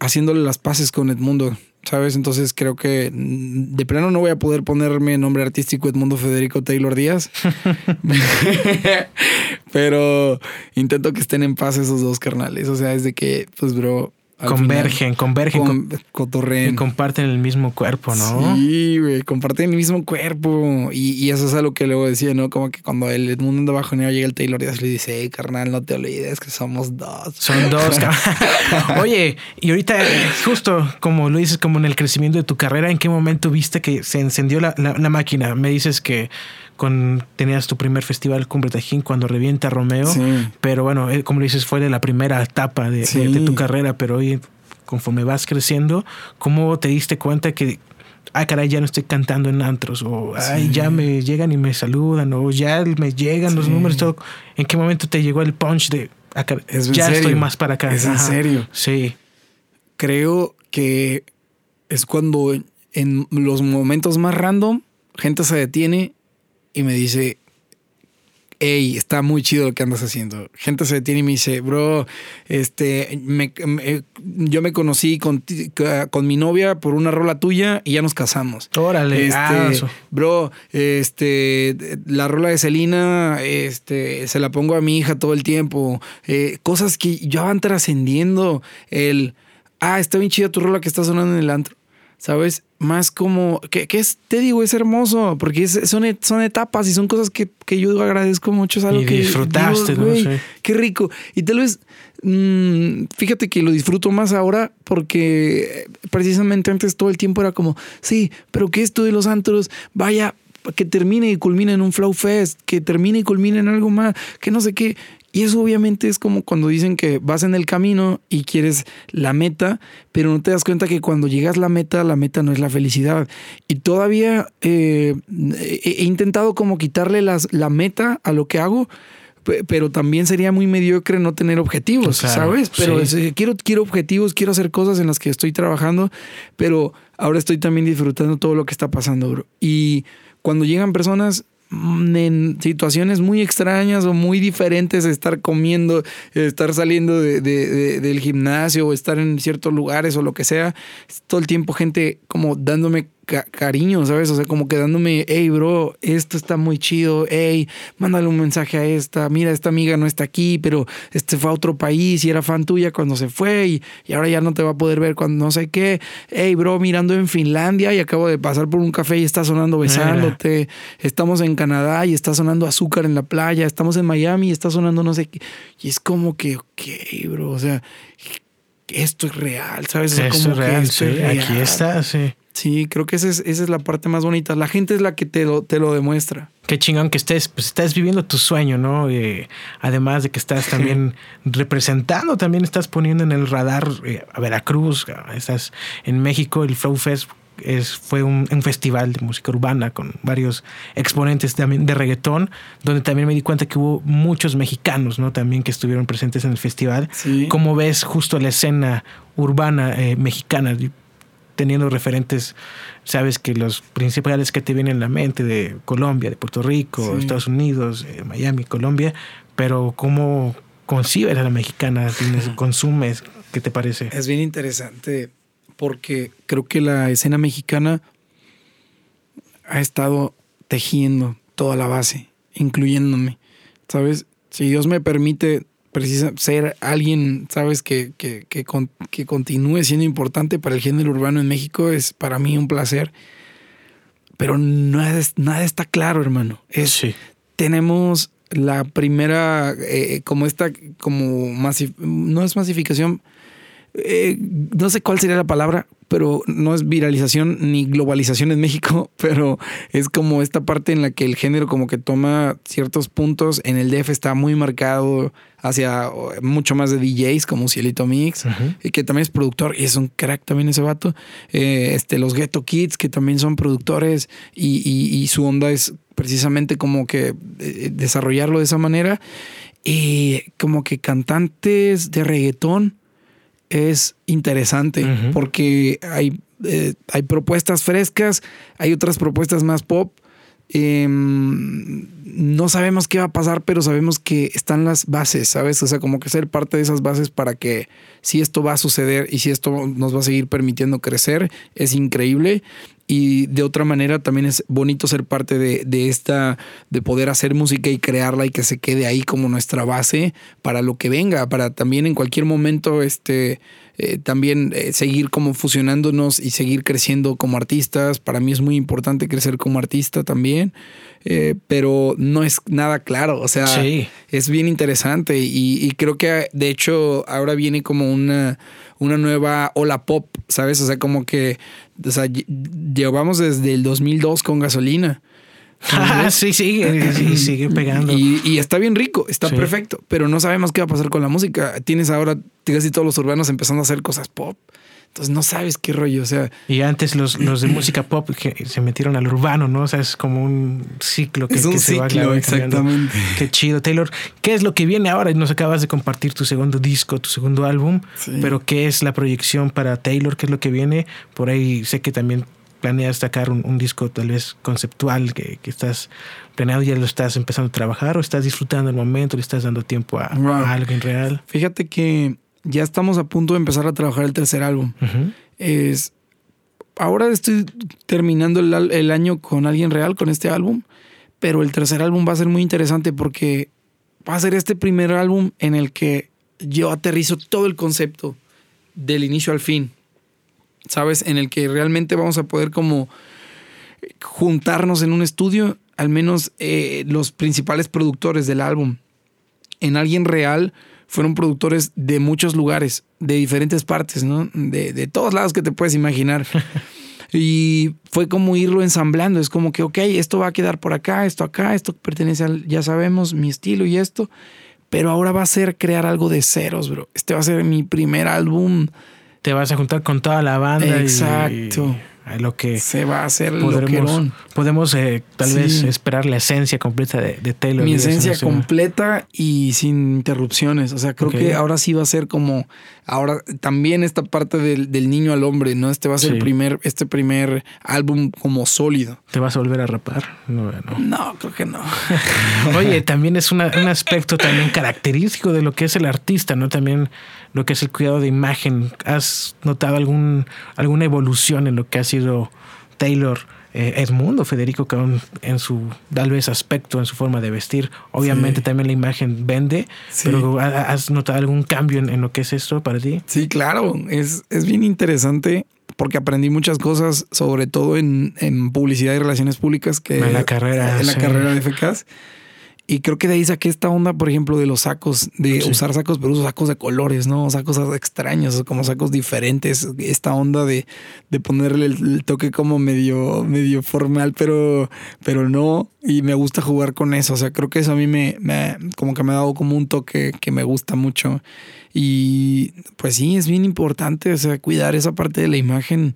haciéndole las paces con Edmundo. ¿Sabes? Entonces creo que de plano no voy a poder ponerme nombre artístico Edmundo Federico Taylor Díaz. Pero intento que estén en paz esos dos carnales. O sea, es de que, pues, bro. Convergen, final, convergen, con, cotorren. Y comparten el mismo cuerpo, ¿no? Sí, güey, comparten el mismo cuerpo. Y, y, eso es algo que luego decía, ¿no? Como que cuando el Edmundo anda bajo llega el Taylor Díaz le dice, hey, carnal, no te olvides que somos dos. Son dos. Oye, y ahorita, justo como lo dices, como en el crecimiento de tu carrera, ¿en qué momento viste que se encendió la, la, la máquina? Me dices que con tenías tu primer festival Cumbre Tajín cuando revienta Romeo, pero bueno, eh, como dices, fue de la primera etapa de, tu carrera, pero hoy conforme vas creciendo, ¿cómo te diste cuenta que ay caray, ya no estoy cantando en antros, o ay, ya me llegan y me saludan, o ya me llegan los números, todo. ¿En qué momento te llegó el punch de ya estoy más para acá? ¿Es en serio? Sí. Creo que es cuando en los momentos más random, gente se detiene y me dice, hey, está muy chido lo que andas haciendo. Gente se detiene y me dice, bro, este, yo me conocí con, con, mi novia por una rola tuya y ya nos casamos. Órale, este, ah, bro, este, la rola de Selena, este, se la pongo a mi hija todo el tiempo. Eh, cosas que ya van trascendiendo el, ah, está bien chida tu rola que está sonando en el antro. ¿Sabes? Más como, que, es, te digo, es hermoso, porque son, son etapas y son cosas que, yo agradezco mucho. Es algo y que disfrutaste, ¿no? Qué rico. Y tal vez, mm, fíjate que lo disfruto más ahora porque precisamente antes todo el tiempo era como, sí, pero que esto de los antros, vaya, que termine y culmine en un Flow Fest, que termine y culmine en algo más, que no sé qué. Y eso obviamente es como cuando dicen que vas en el camino y quieres la meta, pero no te das cuenta que cuando llegas a la meta, la meta no es la felicidad. Y todavía eh, he intentado como quitarle las, la meta a lo que hago, pero también sería muy mediocre no tener objetivos, ¿sabes? Pero quiero, quiero objetivos, quiero hacer cosas en las que estoy trabajando, pero ahora estoy también disfrutando todo lo que está pasando, bro. Y cuando llegan personas en situaciones muy extrañas o muy diferentes, estar comiendo, estar saliendo de, del gimnasio o estar en ciertos lugares o lo que sea, todo el tiempo gente como dándome cariño, ¿sabes? O sea, como quedándome, hey, bro, esto está muy chido, hey, mándale un mensaje a esta, mira, esta amiga no está aquí, pero este fue a otro país y era fan tuya cuando se fue y, y ahora ya no te va a poder ver cuando no sé qué, hey, bro, mirando en Finlandia y acabo de pasar por un café y está sonando besándote, estamos en Canadá y está sonando azúcar en la playa, estamos en Miami y está sonando no sé qué, y es como que, ok, bro, o sea, esto es real, ¿sabes? esto es real, sí, aquí está, sí. Sí, creo que esa es, esa es la parte más bonita. La gente es la que te lo, te lo demuestra. Qué chingón que estés, pues estás viviendo tu sueño, ¿no? Eh, además de que estás también representando, también estás poniendo en el radar eh, a Veracruz, estás en México, el Flow Fest es, fue un, festival de música urbana con varios exponentes también de reggaetón, donde también me di cuenta que hubo muchos mexicanos, ¿no? También que estuvieron presentes en el festival. Sí. ¿Cómo ves justo la escena urbana eh, mexicana? Teniendo referentes, sabes que los principales que te vienen en la mente de Colombia, de Puerto Rico, Estados Unidos, eh, Miami, Colombia, pero ¿cómo concibes a la mexicana? ¿Tienes, ¿Consumes? ¿Qué te parece? Es bien interesante porque creo que la escena mexicana ha estado tejiendo toda la base, incluyéndome. ¿Sabes? Si Dios me permite precisa ser alguien, sabes, que, que, que, que, continúe siendo importante para el género urbano en México es para mí un placer. Pero nada, nada está claro, hermano. Es, sí. Tenemos la primera, eh, como esta, como no es masificación, eh, no sé cuál sería la palabra, pero no es viralización ni globalización en México, pero es como esta parte en la que el género como que toma ciertos puntos. En el DF está muy marcado hacia mucho más de DJs como Cielito Mix, y que también es productor y es un crack también ese vato. Eh, este, los Ghetto Kids que también son productores y, su onda es precisamente como que eh, desarrollarlo de esa manera. Y como que cantantes de reggaetón es interesante porque hay, eh, hay propuestas frescas, hay otras propuestas más pop. Em, no sabemos qué va a pasar, pero sabemos que están las bases, ¿sabes? O sea, como que ser parte de esas bases para que si esto va a suceder y si esto nos va a seguir permitiendo crecer, es increíble y de otra manera también es bonito ser parte de, esta, de poder hacer música y crearla y que se quede ahí como nuestra base para lo que venga, para también en cualquier momento este, eh, también eh, seguir como fusionándonos y seguir creciendo como artistas. Para mí es muy importante crecer como artista también, eh, pero no es nada claro, o sea, es bien interesante y, y creo que de hecho ahora viene como una una nueva ola pop, ¿sabes? O sea, como que, o sea, llevamos desde el 2002 con gasolina. Ah, sí, sigue, sí, sigue pegando. Y, y está bien rico, está perfecto, pero no sabemos qué va a pasar con la música. Tienes ahora casi todos los urbanos empezando a hacer cosas pop. Entonces no sabes qué rollo, o sea. Y antes los, los de música pop que se metieron al urbano, ¿no? O sea, es como un ciclo que, es un se ciclo, va exactamente. Qué chido, Taylor. ¿Qué es lo que viene ahora? Nos acabas de compartir tu segundo disco, tu segundo álbum, pero ¿qué es la proyección para Taylor? ¿Qué es lo que viene? Por ahí sé que también planeas sacar un, disco tal vez conceptual que, que, estás planeado, ya lo estás empezando a trabajar o estás disfrutando el momento, le estás dando tiempo a, a alguien real. Fíjate que ya estamos a punto de empezar a trabajar el tercer álbum. Es ahora estoy terminando el, año con alguien real con este álbum, pero el tercer álbum va a ser muy interesante porque va a ser este primer álbum en el que yo aterrizo todo el concepto del inicio al fin. ¿Sabes? En el que realmente vamos a poder como juntarnos en un estudio, al menos eh, los principales productores del álbum, en alguien real fueron productores de muchos lugares, de diferentes partes, ¿no? De, de todos lados que te puedes imaginar. y fue como irlo ensamblando. Es como que, ok, esto va a quedar por acá, esto acá, esto pertenece al, ya sabemos, mi estilo y esto. Pero ahora va a ser crear algo de ceros, bro. Este va a ser mi primer álbum. Te vas a juntar con toda la banda. Exacto lo que se va a hacer podremos, podemos eh, tal vez esperar la esencia completa de, Taylor. Mi esencia completa y sin interrupciones. O sea, creo que ahora sí va a ser como ahora también esta parte del, niño al hombre, ¿no? Este va a ser el primer, este primer álbum como sólido. ¿Te vas a volver a rapar? No, no. creo que no. Oye, también es un aspecto también característico de lo que es el artista, ¿no? También lo que es el cuidado de imagen. ¿Has notado algún, alguna evolución en lo que ha sido Taylor? Eh, Edmundo Federico Caón en su tal vez aspecto, en su forma de vestir. Obviamente también la imagen vende, pero ¿has notado algún cambio en, lo que es esto para ti? Sí, claro, es, es bien interesante porque aprendí muchas cosas, sobre todo en, en publicidad y relaciones públicas que en la carrera, en la carrera de FKs y creo que de ahí saqué esta onda, por ejemplo, de los sacos, de usar sacos, pero uso sacos de colores, ¿no? Sacos extraños, como sacos diferentes. Esta onda de, de ponerle el, toque como medio, medio formal, pero, pero no. Y me gusta jugar con eso. O sea, creo que eso a mí me, me como que me ha dado como un toque que me gusta mucho. Y pues sí, es bien importante, o sea, cuidar esa parte de la imagen.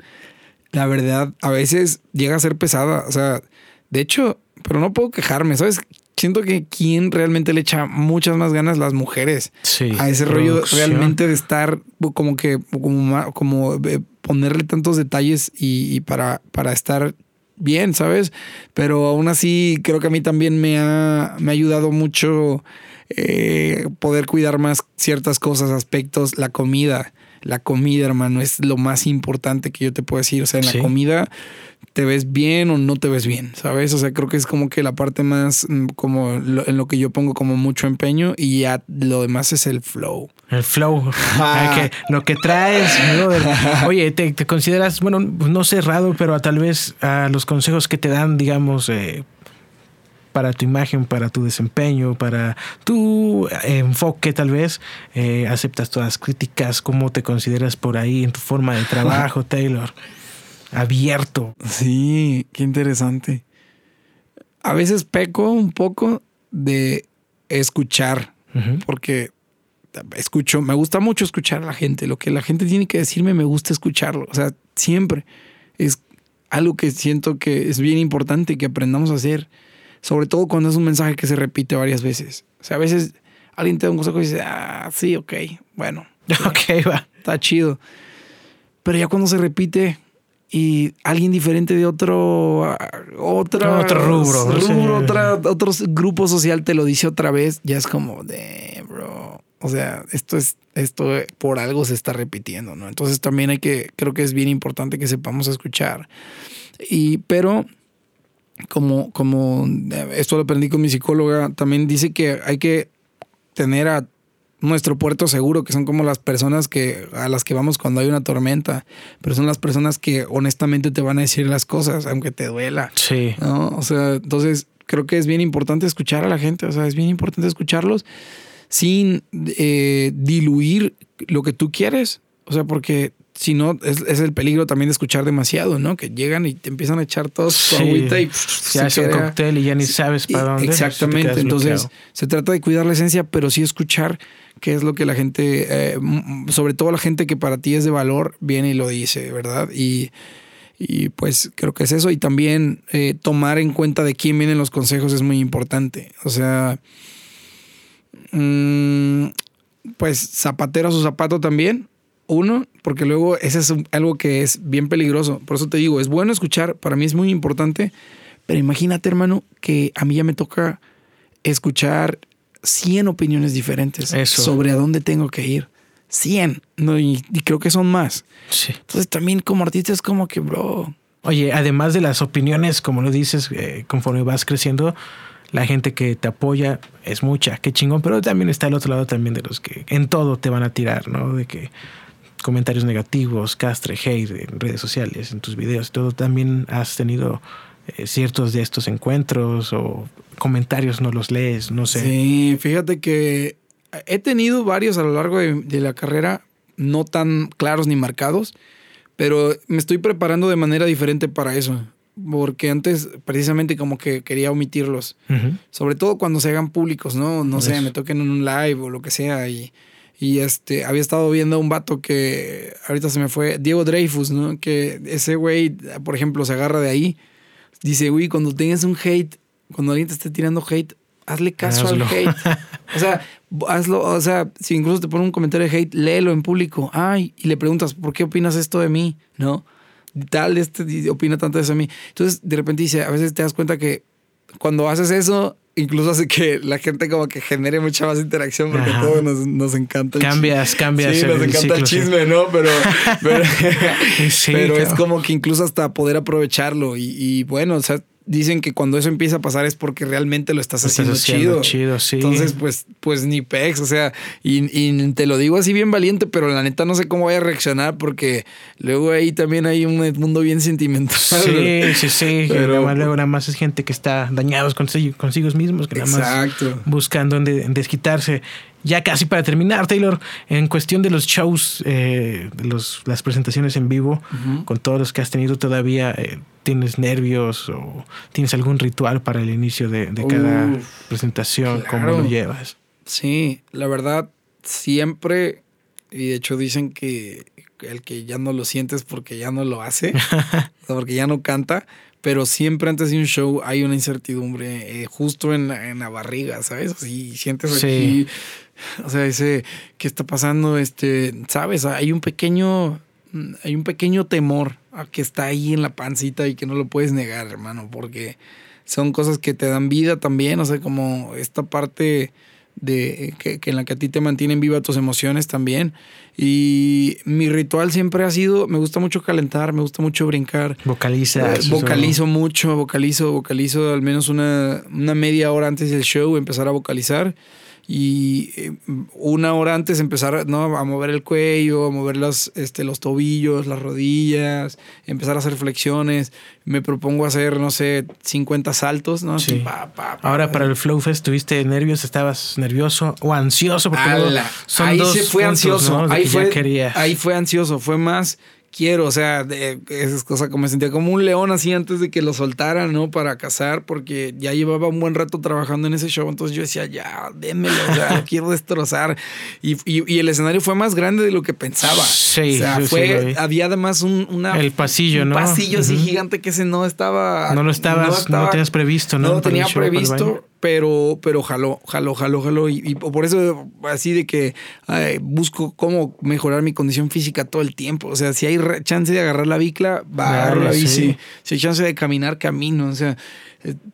La verdad, a veces llega a ser pesada. O sea, de hecho, pero no puedo quejarme, ¿sabes? Siento que quien realmente le echa muchas más ganas las mujeres a ese rollo realmente de estar como que como, como eh, ponerle tantos detalles y, para, para estar bien, ¿sabes? Pero aún así creo que a mí también me ha, me ha ayudado mucho eh, poder cuidar más ciertas cosas, aspectos, la comida. La comida, hermano, es lo más importante que yo te puedo decir. O sea, en la comida te ves bien o no te ves bien, ¿sabes? O sea, creo que es como que la parte más, mm, como en lo que yo pongo como mucho empeño y ya lo demás es el flow. El flow. que, lo que traes. Oye, ¿te, consideras, bueno, no cerrado, pero tal vez a los consejos que te dan, digamos, eh, para tu imagen, para tu desempeño, para tu enfoque tal vez, eh, aceptas todas las críticas, cómo te consideras por ahí en tu forma de trabajo, Taylor abierto. Sí, qué interesante. A veces peco un poco de escuchar, porque escucho, me gusta mucho escuchar a la gente. Lo que la gente tiene que decirme, me gusta escucharlo. O sea, siempre es algo que siento que es bien importante que aprendamos a hacer, sobre todo cuando es un mensaje que se repite varias veces. O sea, a veces alguien te da un consejo y dice, ah, sí, ok, bueno. Ok, va. Está chido. Pero ya cuando se repite, y alguien diferente de otro otra, otro rubro, otra, otro grupo social te lo dice otra vez, ya es como de bro. O sea, esto es esto por algo se está repitiendo, ¿no? Entonces también hay que creo que es bien importante que sepamos escuchar. Y pero como como esto lo aprendí con mi psicóloga, también dice que hay que tener a nuestro puerto seguro, que son como las personas que a las que vamos cuando hay una tormenta, pero son las personas que honestamente te van a decir las cosas, aunque te duela. Sí. ¿no? O sea, entonces creo que es bien importante escuchar a la gente, o sea, es bien importante escucharlos sin eh, diluir lo que tú quieres, o sea, porque si no, es, es el peligro también de escuchar demasiado, ¿no? Que llegan y te empiezan a echar todos su Sí. agüita y Se hace un cóctel y ya ni sabes para y- dónde. te Exactamente. Entonces, bloqueado. se trata de cuidar la esencia, pero sí escuchar qué es lo que la gente, eh, sobre todo la gente que para ti es de valor, viene y lo dice, ¿verdad? Y, y pues creo que es eso. Y también eh, tomar en cuenta de quién vienen los consejos es muy importante. O sea, mm, pues zapatero a su zapato también. Uno, porque luego ese es algo que es bien peligroso. Por eso te digo, es bueno escuchar, para mí es muy importante, pero imagínate, hermano, que a mí ya me toca escuchar 100 opiniones diferentes Eso. sobre a dónde tengo que ir. 100, no, y, y creo que son más. Sí. Entonces también como artista es como que, bro, Oye, además de las opiniones, como lo dices, eh, conforme vas creciendo, la gente que te apoya es mucha, qué chingón, pero también está el otro lado también de los que en todo te van a tirar, ¿no? De que comentarios negativos, castre, hate en redes sociales, en tus videos, todo también has tenido eh, ciertos de estos encuentros o comentarios no los lees, no sé. Sí, fíjate que he tenido varios a lo largo de, de la carrera, no tan claros ni marcados, pero me estoy preparando de manera diferente para eso, porque antes precisamente como que quería omitirlos, sobre todo cuando se hagan públicos, ¿no? No sé, me toquen en un live o lo que sea y... Y este, había estado viendo a un vato que ahorita se me fue, Diego Dreyfus, ¿no? Que ese güey, por ejemplo, se agarra de ahí. Dice, güey, cuando tengas un hate, cuando alguien te esté tirando hate, hazle caso Hazlo. al hate. O sea, hazlo, o sea, si incluso te pone un comentario de hate, léelo en público. Ay, y le preguntas, ¿por qué opinas esto de mí? ¿No? Tal, este opina tanto de eso de mí. Entonces, de repente dice, a veces te das cuenta que cuando haces eso, incluso hace que la gente como que genere mucha más interacción porque a todos nos, nos encanta el Cambias, cambias Sí, nos encanta el sí. chisme, ¿no? Pero, pero, Sí, pero es como que incluso hasta poder aprovecharlo. Y, y bueno, o sea, dicen que cuando eso empieza a pasar es porque realmente lo estás, Lo estás haciendo, chido. chido, sí. Entonces, pues, pues ni pex, o sea, y, y te lo digo así bien valiente, pero la neta no sé cómo voy a reaccionar porque luego ahí también hay un mundo bien sentimental. Sí, sí, sí. Pero- Pero luego nada más es gente que está dañados consigo, consigo mismos, que nada más Exacto. en desquitarse. Ya casi para terminar, Taylor, en cuestión de los shows, eh, los, las presentaciones en vivo, con todos los que has tenido todavía, eh, ¿tienes nervios o tienes algún ritual para el inicio de, de cada presentación? ¿Cómo claro. lo llevas? Sí, la verdad, siempre, y de hecho dicen que el que ya no lo sientes porque ya no lo hace, o porque ya no canta, pero siempre antes de un show hay una incertidumbre eh, justo en la, en la barriga, ¿sabes? Así sientes Sí. aquí, o sea, ese, ¿qué está pasando? Este, ¿sabes? Hay un pequeño, hay un pequeño temor a que está ahí en la pancita y que no lo puedes negar, hermano, porque son cosas que te dan vida también, o sea, como esta parte de que, que en la que a ti te mantienen viva tus emociones también. Y mi ritual siempre ha sido, me gusta mucho calentar, me gusta mucho brincar. Vocaliza. Eh, vocalizo mucho, vocalizo, vocalizo al menos una, una media hora antes del show, empezar a vocalizar. Y eh, una hora antes empezar ¿no? a mover el cuello, a mover los, este, los tobillos, las rodillas, empezar a hacer flexiones. Me propongo hacer, no sé, 50 saltos, ¿no? Sí. pa, pa, pa. Ahora para el Flow Fest, ¿tuviste nervios? ¿Estabas nervioso o ansioso? Porque Ala, son ahí dos se fue puntos, ansioso. Ahí que fue, ahí fue ansioso. Fue más quiero, o sea, de, esas cosas como me sentía como un león así antes de que lo soltaran, ¿no? Para cazar, porque ya llevaba un buen rato trabajando en ese show. Entonces yo decía, ya, démelo, o sea, lo quiero destrozar. Y, y- y el escenario fue más grande de lo que pensaba. Sí, o sea, sí, fue, había además un, una, El pasillo, un ¿no? pasillo así gigante que ese no estaba. No lo estabas, no lo tenías previsto, ¿no? No lo tenía previsto, pero, pero jaló, jaló, jaló, jaló. Y, y por eso, así de que ay, busco cómo mejorar mi condición física todo el tiempo. O sea, si hay chance de agarrar la bicla, va, agarro la bici. sí. Si hay chance de caminar, camino. O sea,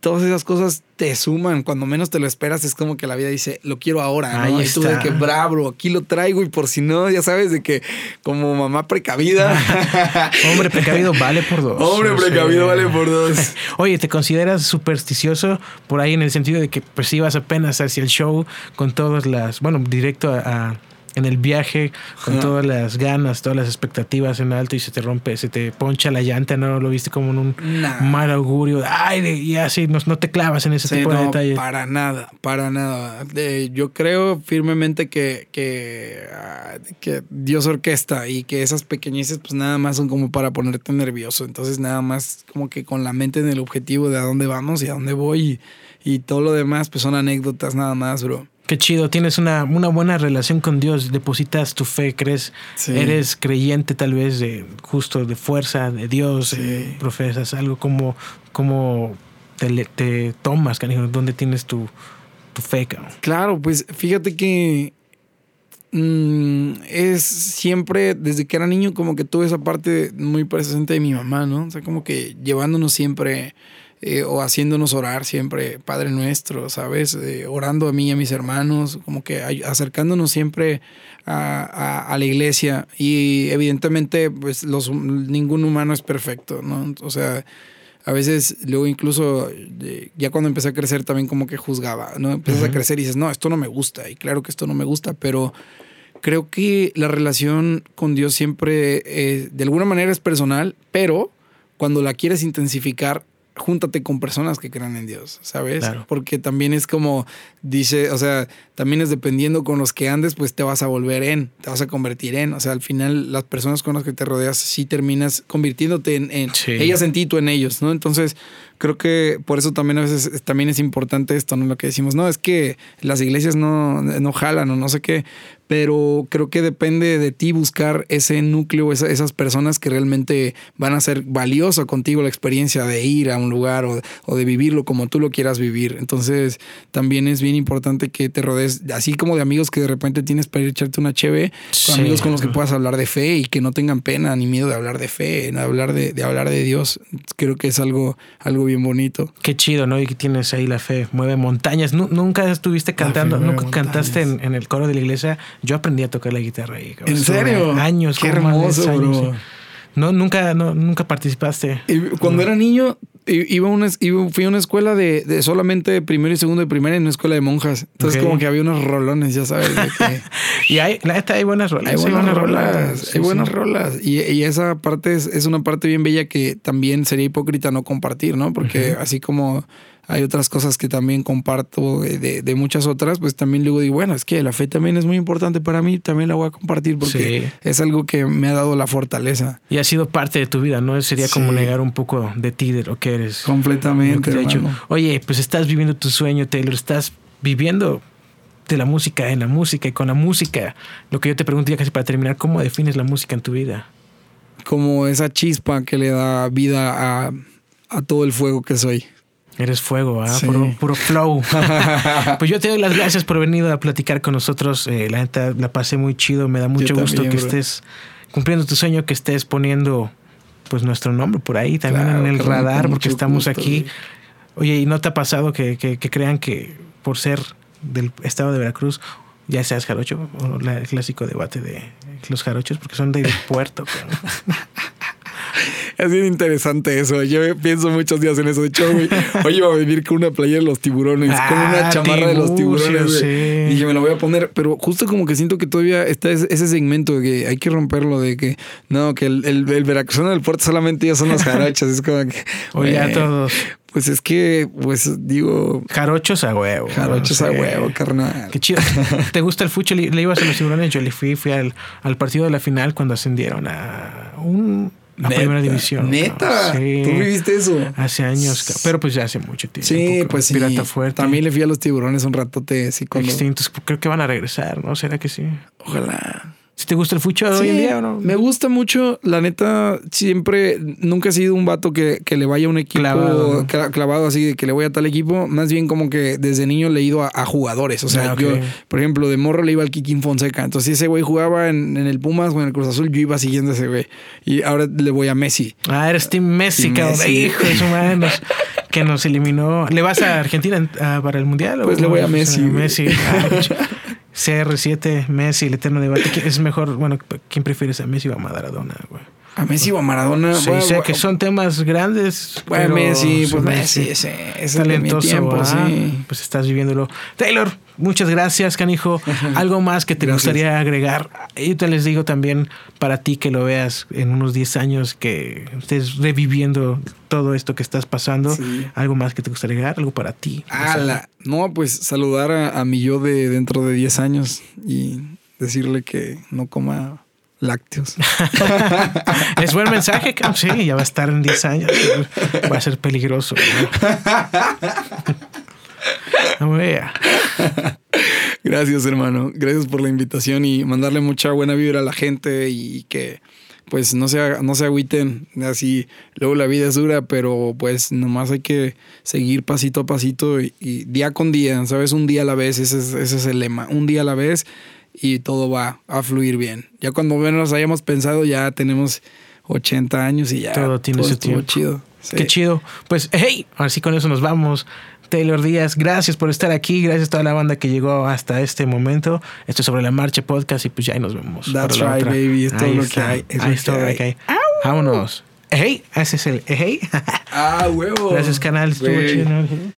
todas esas cosas te suman. Cuando menos te lo esperas, es como que la vida dice, lo quiero ahora. ¿no? Ahí y tú de que bravo, aquí lo traigo. Y por si no, ya sabes, de que como mamá precavida. Hombre precavido vale por dos. Hombre precavido vale por dos. Oye, ¿te consideras supersticioso por ahí en el sentido de que pues ibas apenas hacia el show con todas las, bueno, directo a, a- en el viaje con todas las ganas, todas las expectativas en alto y se te rompe, se te poncha la llanta, ¿no? Lo viste como en un mal augurio. Ay, y así no, no, te clavas en ese tipo de detalles. Para nada, para nada. yo creo firmemente que, que, ah, que Dios orquesta y que esas pequeñeces pues nada más son como para ponerte nervioso. Entonces nada más como que con la mente en el objetivo de a dónde vamos y a dónde voy y, y todo lo demás pues son anécdotas nada más, bro. Qué chido, tienes una, una, buena relación con Dios, depositas tu fe, crees, eres creyente tal vez de justo de fuerza de Dios, eh, profesas algo como, como te, te tomas, canijo, ¿dónde tienes tu, tu fe? Claro, pues fíjate que mm, es siempre, desde que era niño, como que tuve esa parte muy presente de mi mamá, ¿no? O sea, como que llevándonos siempre eh, o haciéndonos orar siempre, Padre nuestro, ¿sabes? Eh, orando a mí y a mis hermanos, como que acercándonos siempre a, la iglesia y evidentemente pues los, ningún humano es perfecto, ¿no? O sea, a veces luego incluso ya cuando empecé a crecer también como que juzgaba, ¿no? Empiezas a crecer y dices, no, esto no me gusta y claro que esto no me gusta, pero creo que la relación con Dios siempre eh, de alguna manera es personal, pero cuando la quieres intensificar júntate con personas que crean en Dios, ¿sabes? Porque también es como dice, o sea, también es dependiendo con los que andes, pues te vas a volver en, te vas a convertir en, o sea, al final las personas con las que te rodeas sí terminas convirtiéndote en, ellas en ti, tú en ellos, ¿no? Entonces, creo que por eso también a veces también es importante esto, ¿no? Lo que decimos, no, es que las iglesias no, no jalan o no sé qué, pero creo que depende de ti buscar ese núcleo, esas personas que realmente van a ser valiosa contigo la experiencia de ir a un lugar o, de vivirlo como tú lo quieras vivir. Entonces, también es bien importante que te rodees, así como de amigos que de repente tienes para ir a echarte una cheve, amigos con los que puedas hablar de fe y que no tengan pena ni miedo de hablar de fe, de hablar de, hablar de Dios. Creo que es algo, algo bien bonito. Qué chido, ¿no? Y que tienes ahí la fe, mueve montañas. Nunca estuviste cantando, nunca cantaste en el coro de la iglesia yo aprendí a tocar la guitarra ahí. ¿En serio? Años. Qué hermoso, bro. No, nunca, no, nunca participaste. cuando era niño, iba una, fui a una escuela de, solamente primero y segundo de primaria en una escuela de monjas. Entonces, como que había unos rolones, ya sabes. y hay, la hay buenas rolas. Hay buenas, rolas. hay buenas rolas. Y, esa parte es, es, una parte bien bella que también sería hipócrita no compartir, ¿no? Porque así como hay otras cosas que también comparto de, de, muchas otras, pues también luego digo, bueno, es que la fe también es muy importante para mí, también la voy a compartir porque es algo que me ha dado la fortaleza. Y ha sido parte de tu vida, ¿no? Sería como negar un poco de ti, de lo que eres. Completamente. Oye, pues estás viviendo tu sueño, Taylor, estás viviendo de la música en la música y con la música. Lo que yo te pregunto ya casi para terminar, ¿cómo defines la música en tu vida? Como esa chispa que le da vida a, a todo el fuego que soy. Eres fuego, ¿ah? Puro, flow. pues yo te doy las gracias por venir a platicar con nosotros. Eh, la neta la pasé muy chido. Me da mucho gusto que estés cumpliendo tu sueño, que estés poniendo pues nuestro nombre por ahí también en el radar, porque estamos aquí. Oye, ¿y no te ha pasado que, que, crean que por ser del estado de Veracruz, ya seas jarocho o el clásico debate de los jarochos, porque son de puerto? Es bien interesante eso. Yo pienso muchos días en eso. De hecho, hoy iba a venir con una playa de los tiburones, con una ah, chamarra de los tiburones. Y dije, me la voy a poner. Pero justo como que siento que todavía está ese segmento de que hay que romperlo, de que no, que el, el, el veracruzano del puerto solamente ya son los jarachas. es como que. Oye, a todos. Pues es que, pues digo. Jarochos a huevo. Jarochos a huevo, carnal. Qué chido. ¿Te gusta el fucho? Le, ibas a los tiburones. Yo le fui, fui al, al partido de la final cuando ascendieron a un la primera división. Neta. ¿Tú viviste eso? Hace años, pero pues ya hace mucho tiempo. Sí, pues sí. Pirata fuerte. También le fui a los tiburones un ratote así como. Extintos. Creo que van a regresar, ¿no? ¿Será que sí? Ojalá. Si te gusta el fucho hoy en día o no? Me gusta mucho, la neta, siempre, nunca he sido un vato que, que le vaya a un equipo clavado, así de que le voy a tal equipo. Más bien como que desde niño le he ido a, jugadores. O sea, ah, yo, por ejemplo, de morro le iba al Kikín Fonseca. Entonces, si ese güey jugaba en, el Pumas o en el Cruz Azul, yo iba siguiendo a ese güey. Y ahora le voy a Messi. Ah, eres Team Messi, cabrón. Hijo de su madre. que nos eliminó. ¿Le vas a Argentina para el Mundial? Pues le voy a Messi. Messi. CR7, Messi, el eterno debate. ¿Es mejor, bueno, quién prefieres a Messi o a Maradona, güey? A Messi o a Maradona. Sí, sé que son temas grandes. Bueno, Messi, pues Messi, ese, es talentoso. Tiempo, sí. Pues estás viviéndolo. Taylor, muchas gracias, canijo. Algo más que te gustaría agregar. Yo te les digo también para ti que lo veas en unos 10 años, que estés reviviendo todo esto que estás pasando. Algo más que te gustaría agregar, algo para ti. no, pues saludar a, a mi yo de dentro de 10 años y decirle que no coma lácteos. es buen mensaje, sí, ya va a estar en 10 años. Va a ser peligroso. Gracias, hermano. Gracias por la invitación y mandarle mucha buena vibra a la gente y que pues no se, no se agüiten. Así, luego la vida es dura, pero pues nomás hay que seguir pasito a pasito y, día con día, ¿sabes? Un día a la vez, ese es, ese es el lema. Un día a la vez y todo va a fluir bien. Ya cuando menos hayamos pensado, ya tenemos 80 años y ya todo tiene su tiempo. chido. Qué chido. Pues, hey, así con eso nos vamos. Taylor Díaz, gracias por estar aquí, gracias a toda la banda que llegó hasta este momento. Esto es sobre la marcha podcast y pues ya nos vemos. That's right, baby. Es todo lo que hay. Es lo que hay. Vámonos. Hey, ese es el hey. ah, huevo. Gracias, canal. Estuvo chido.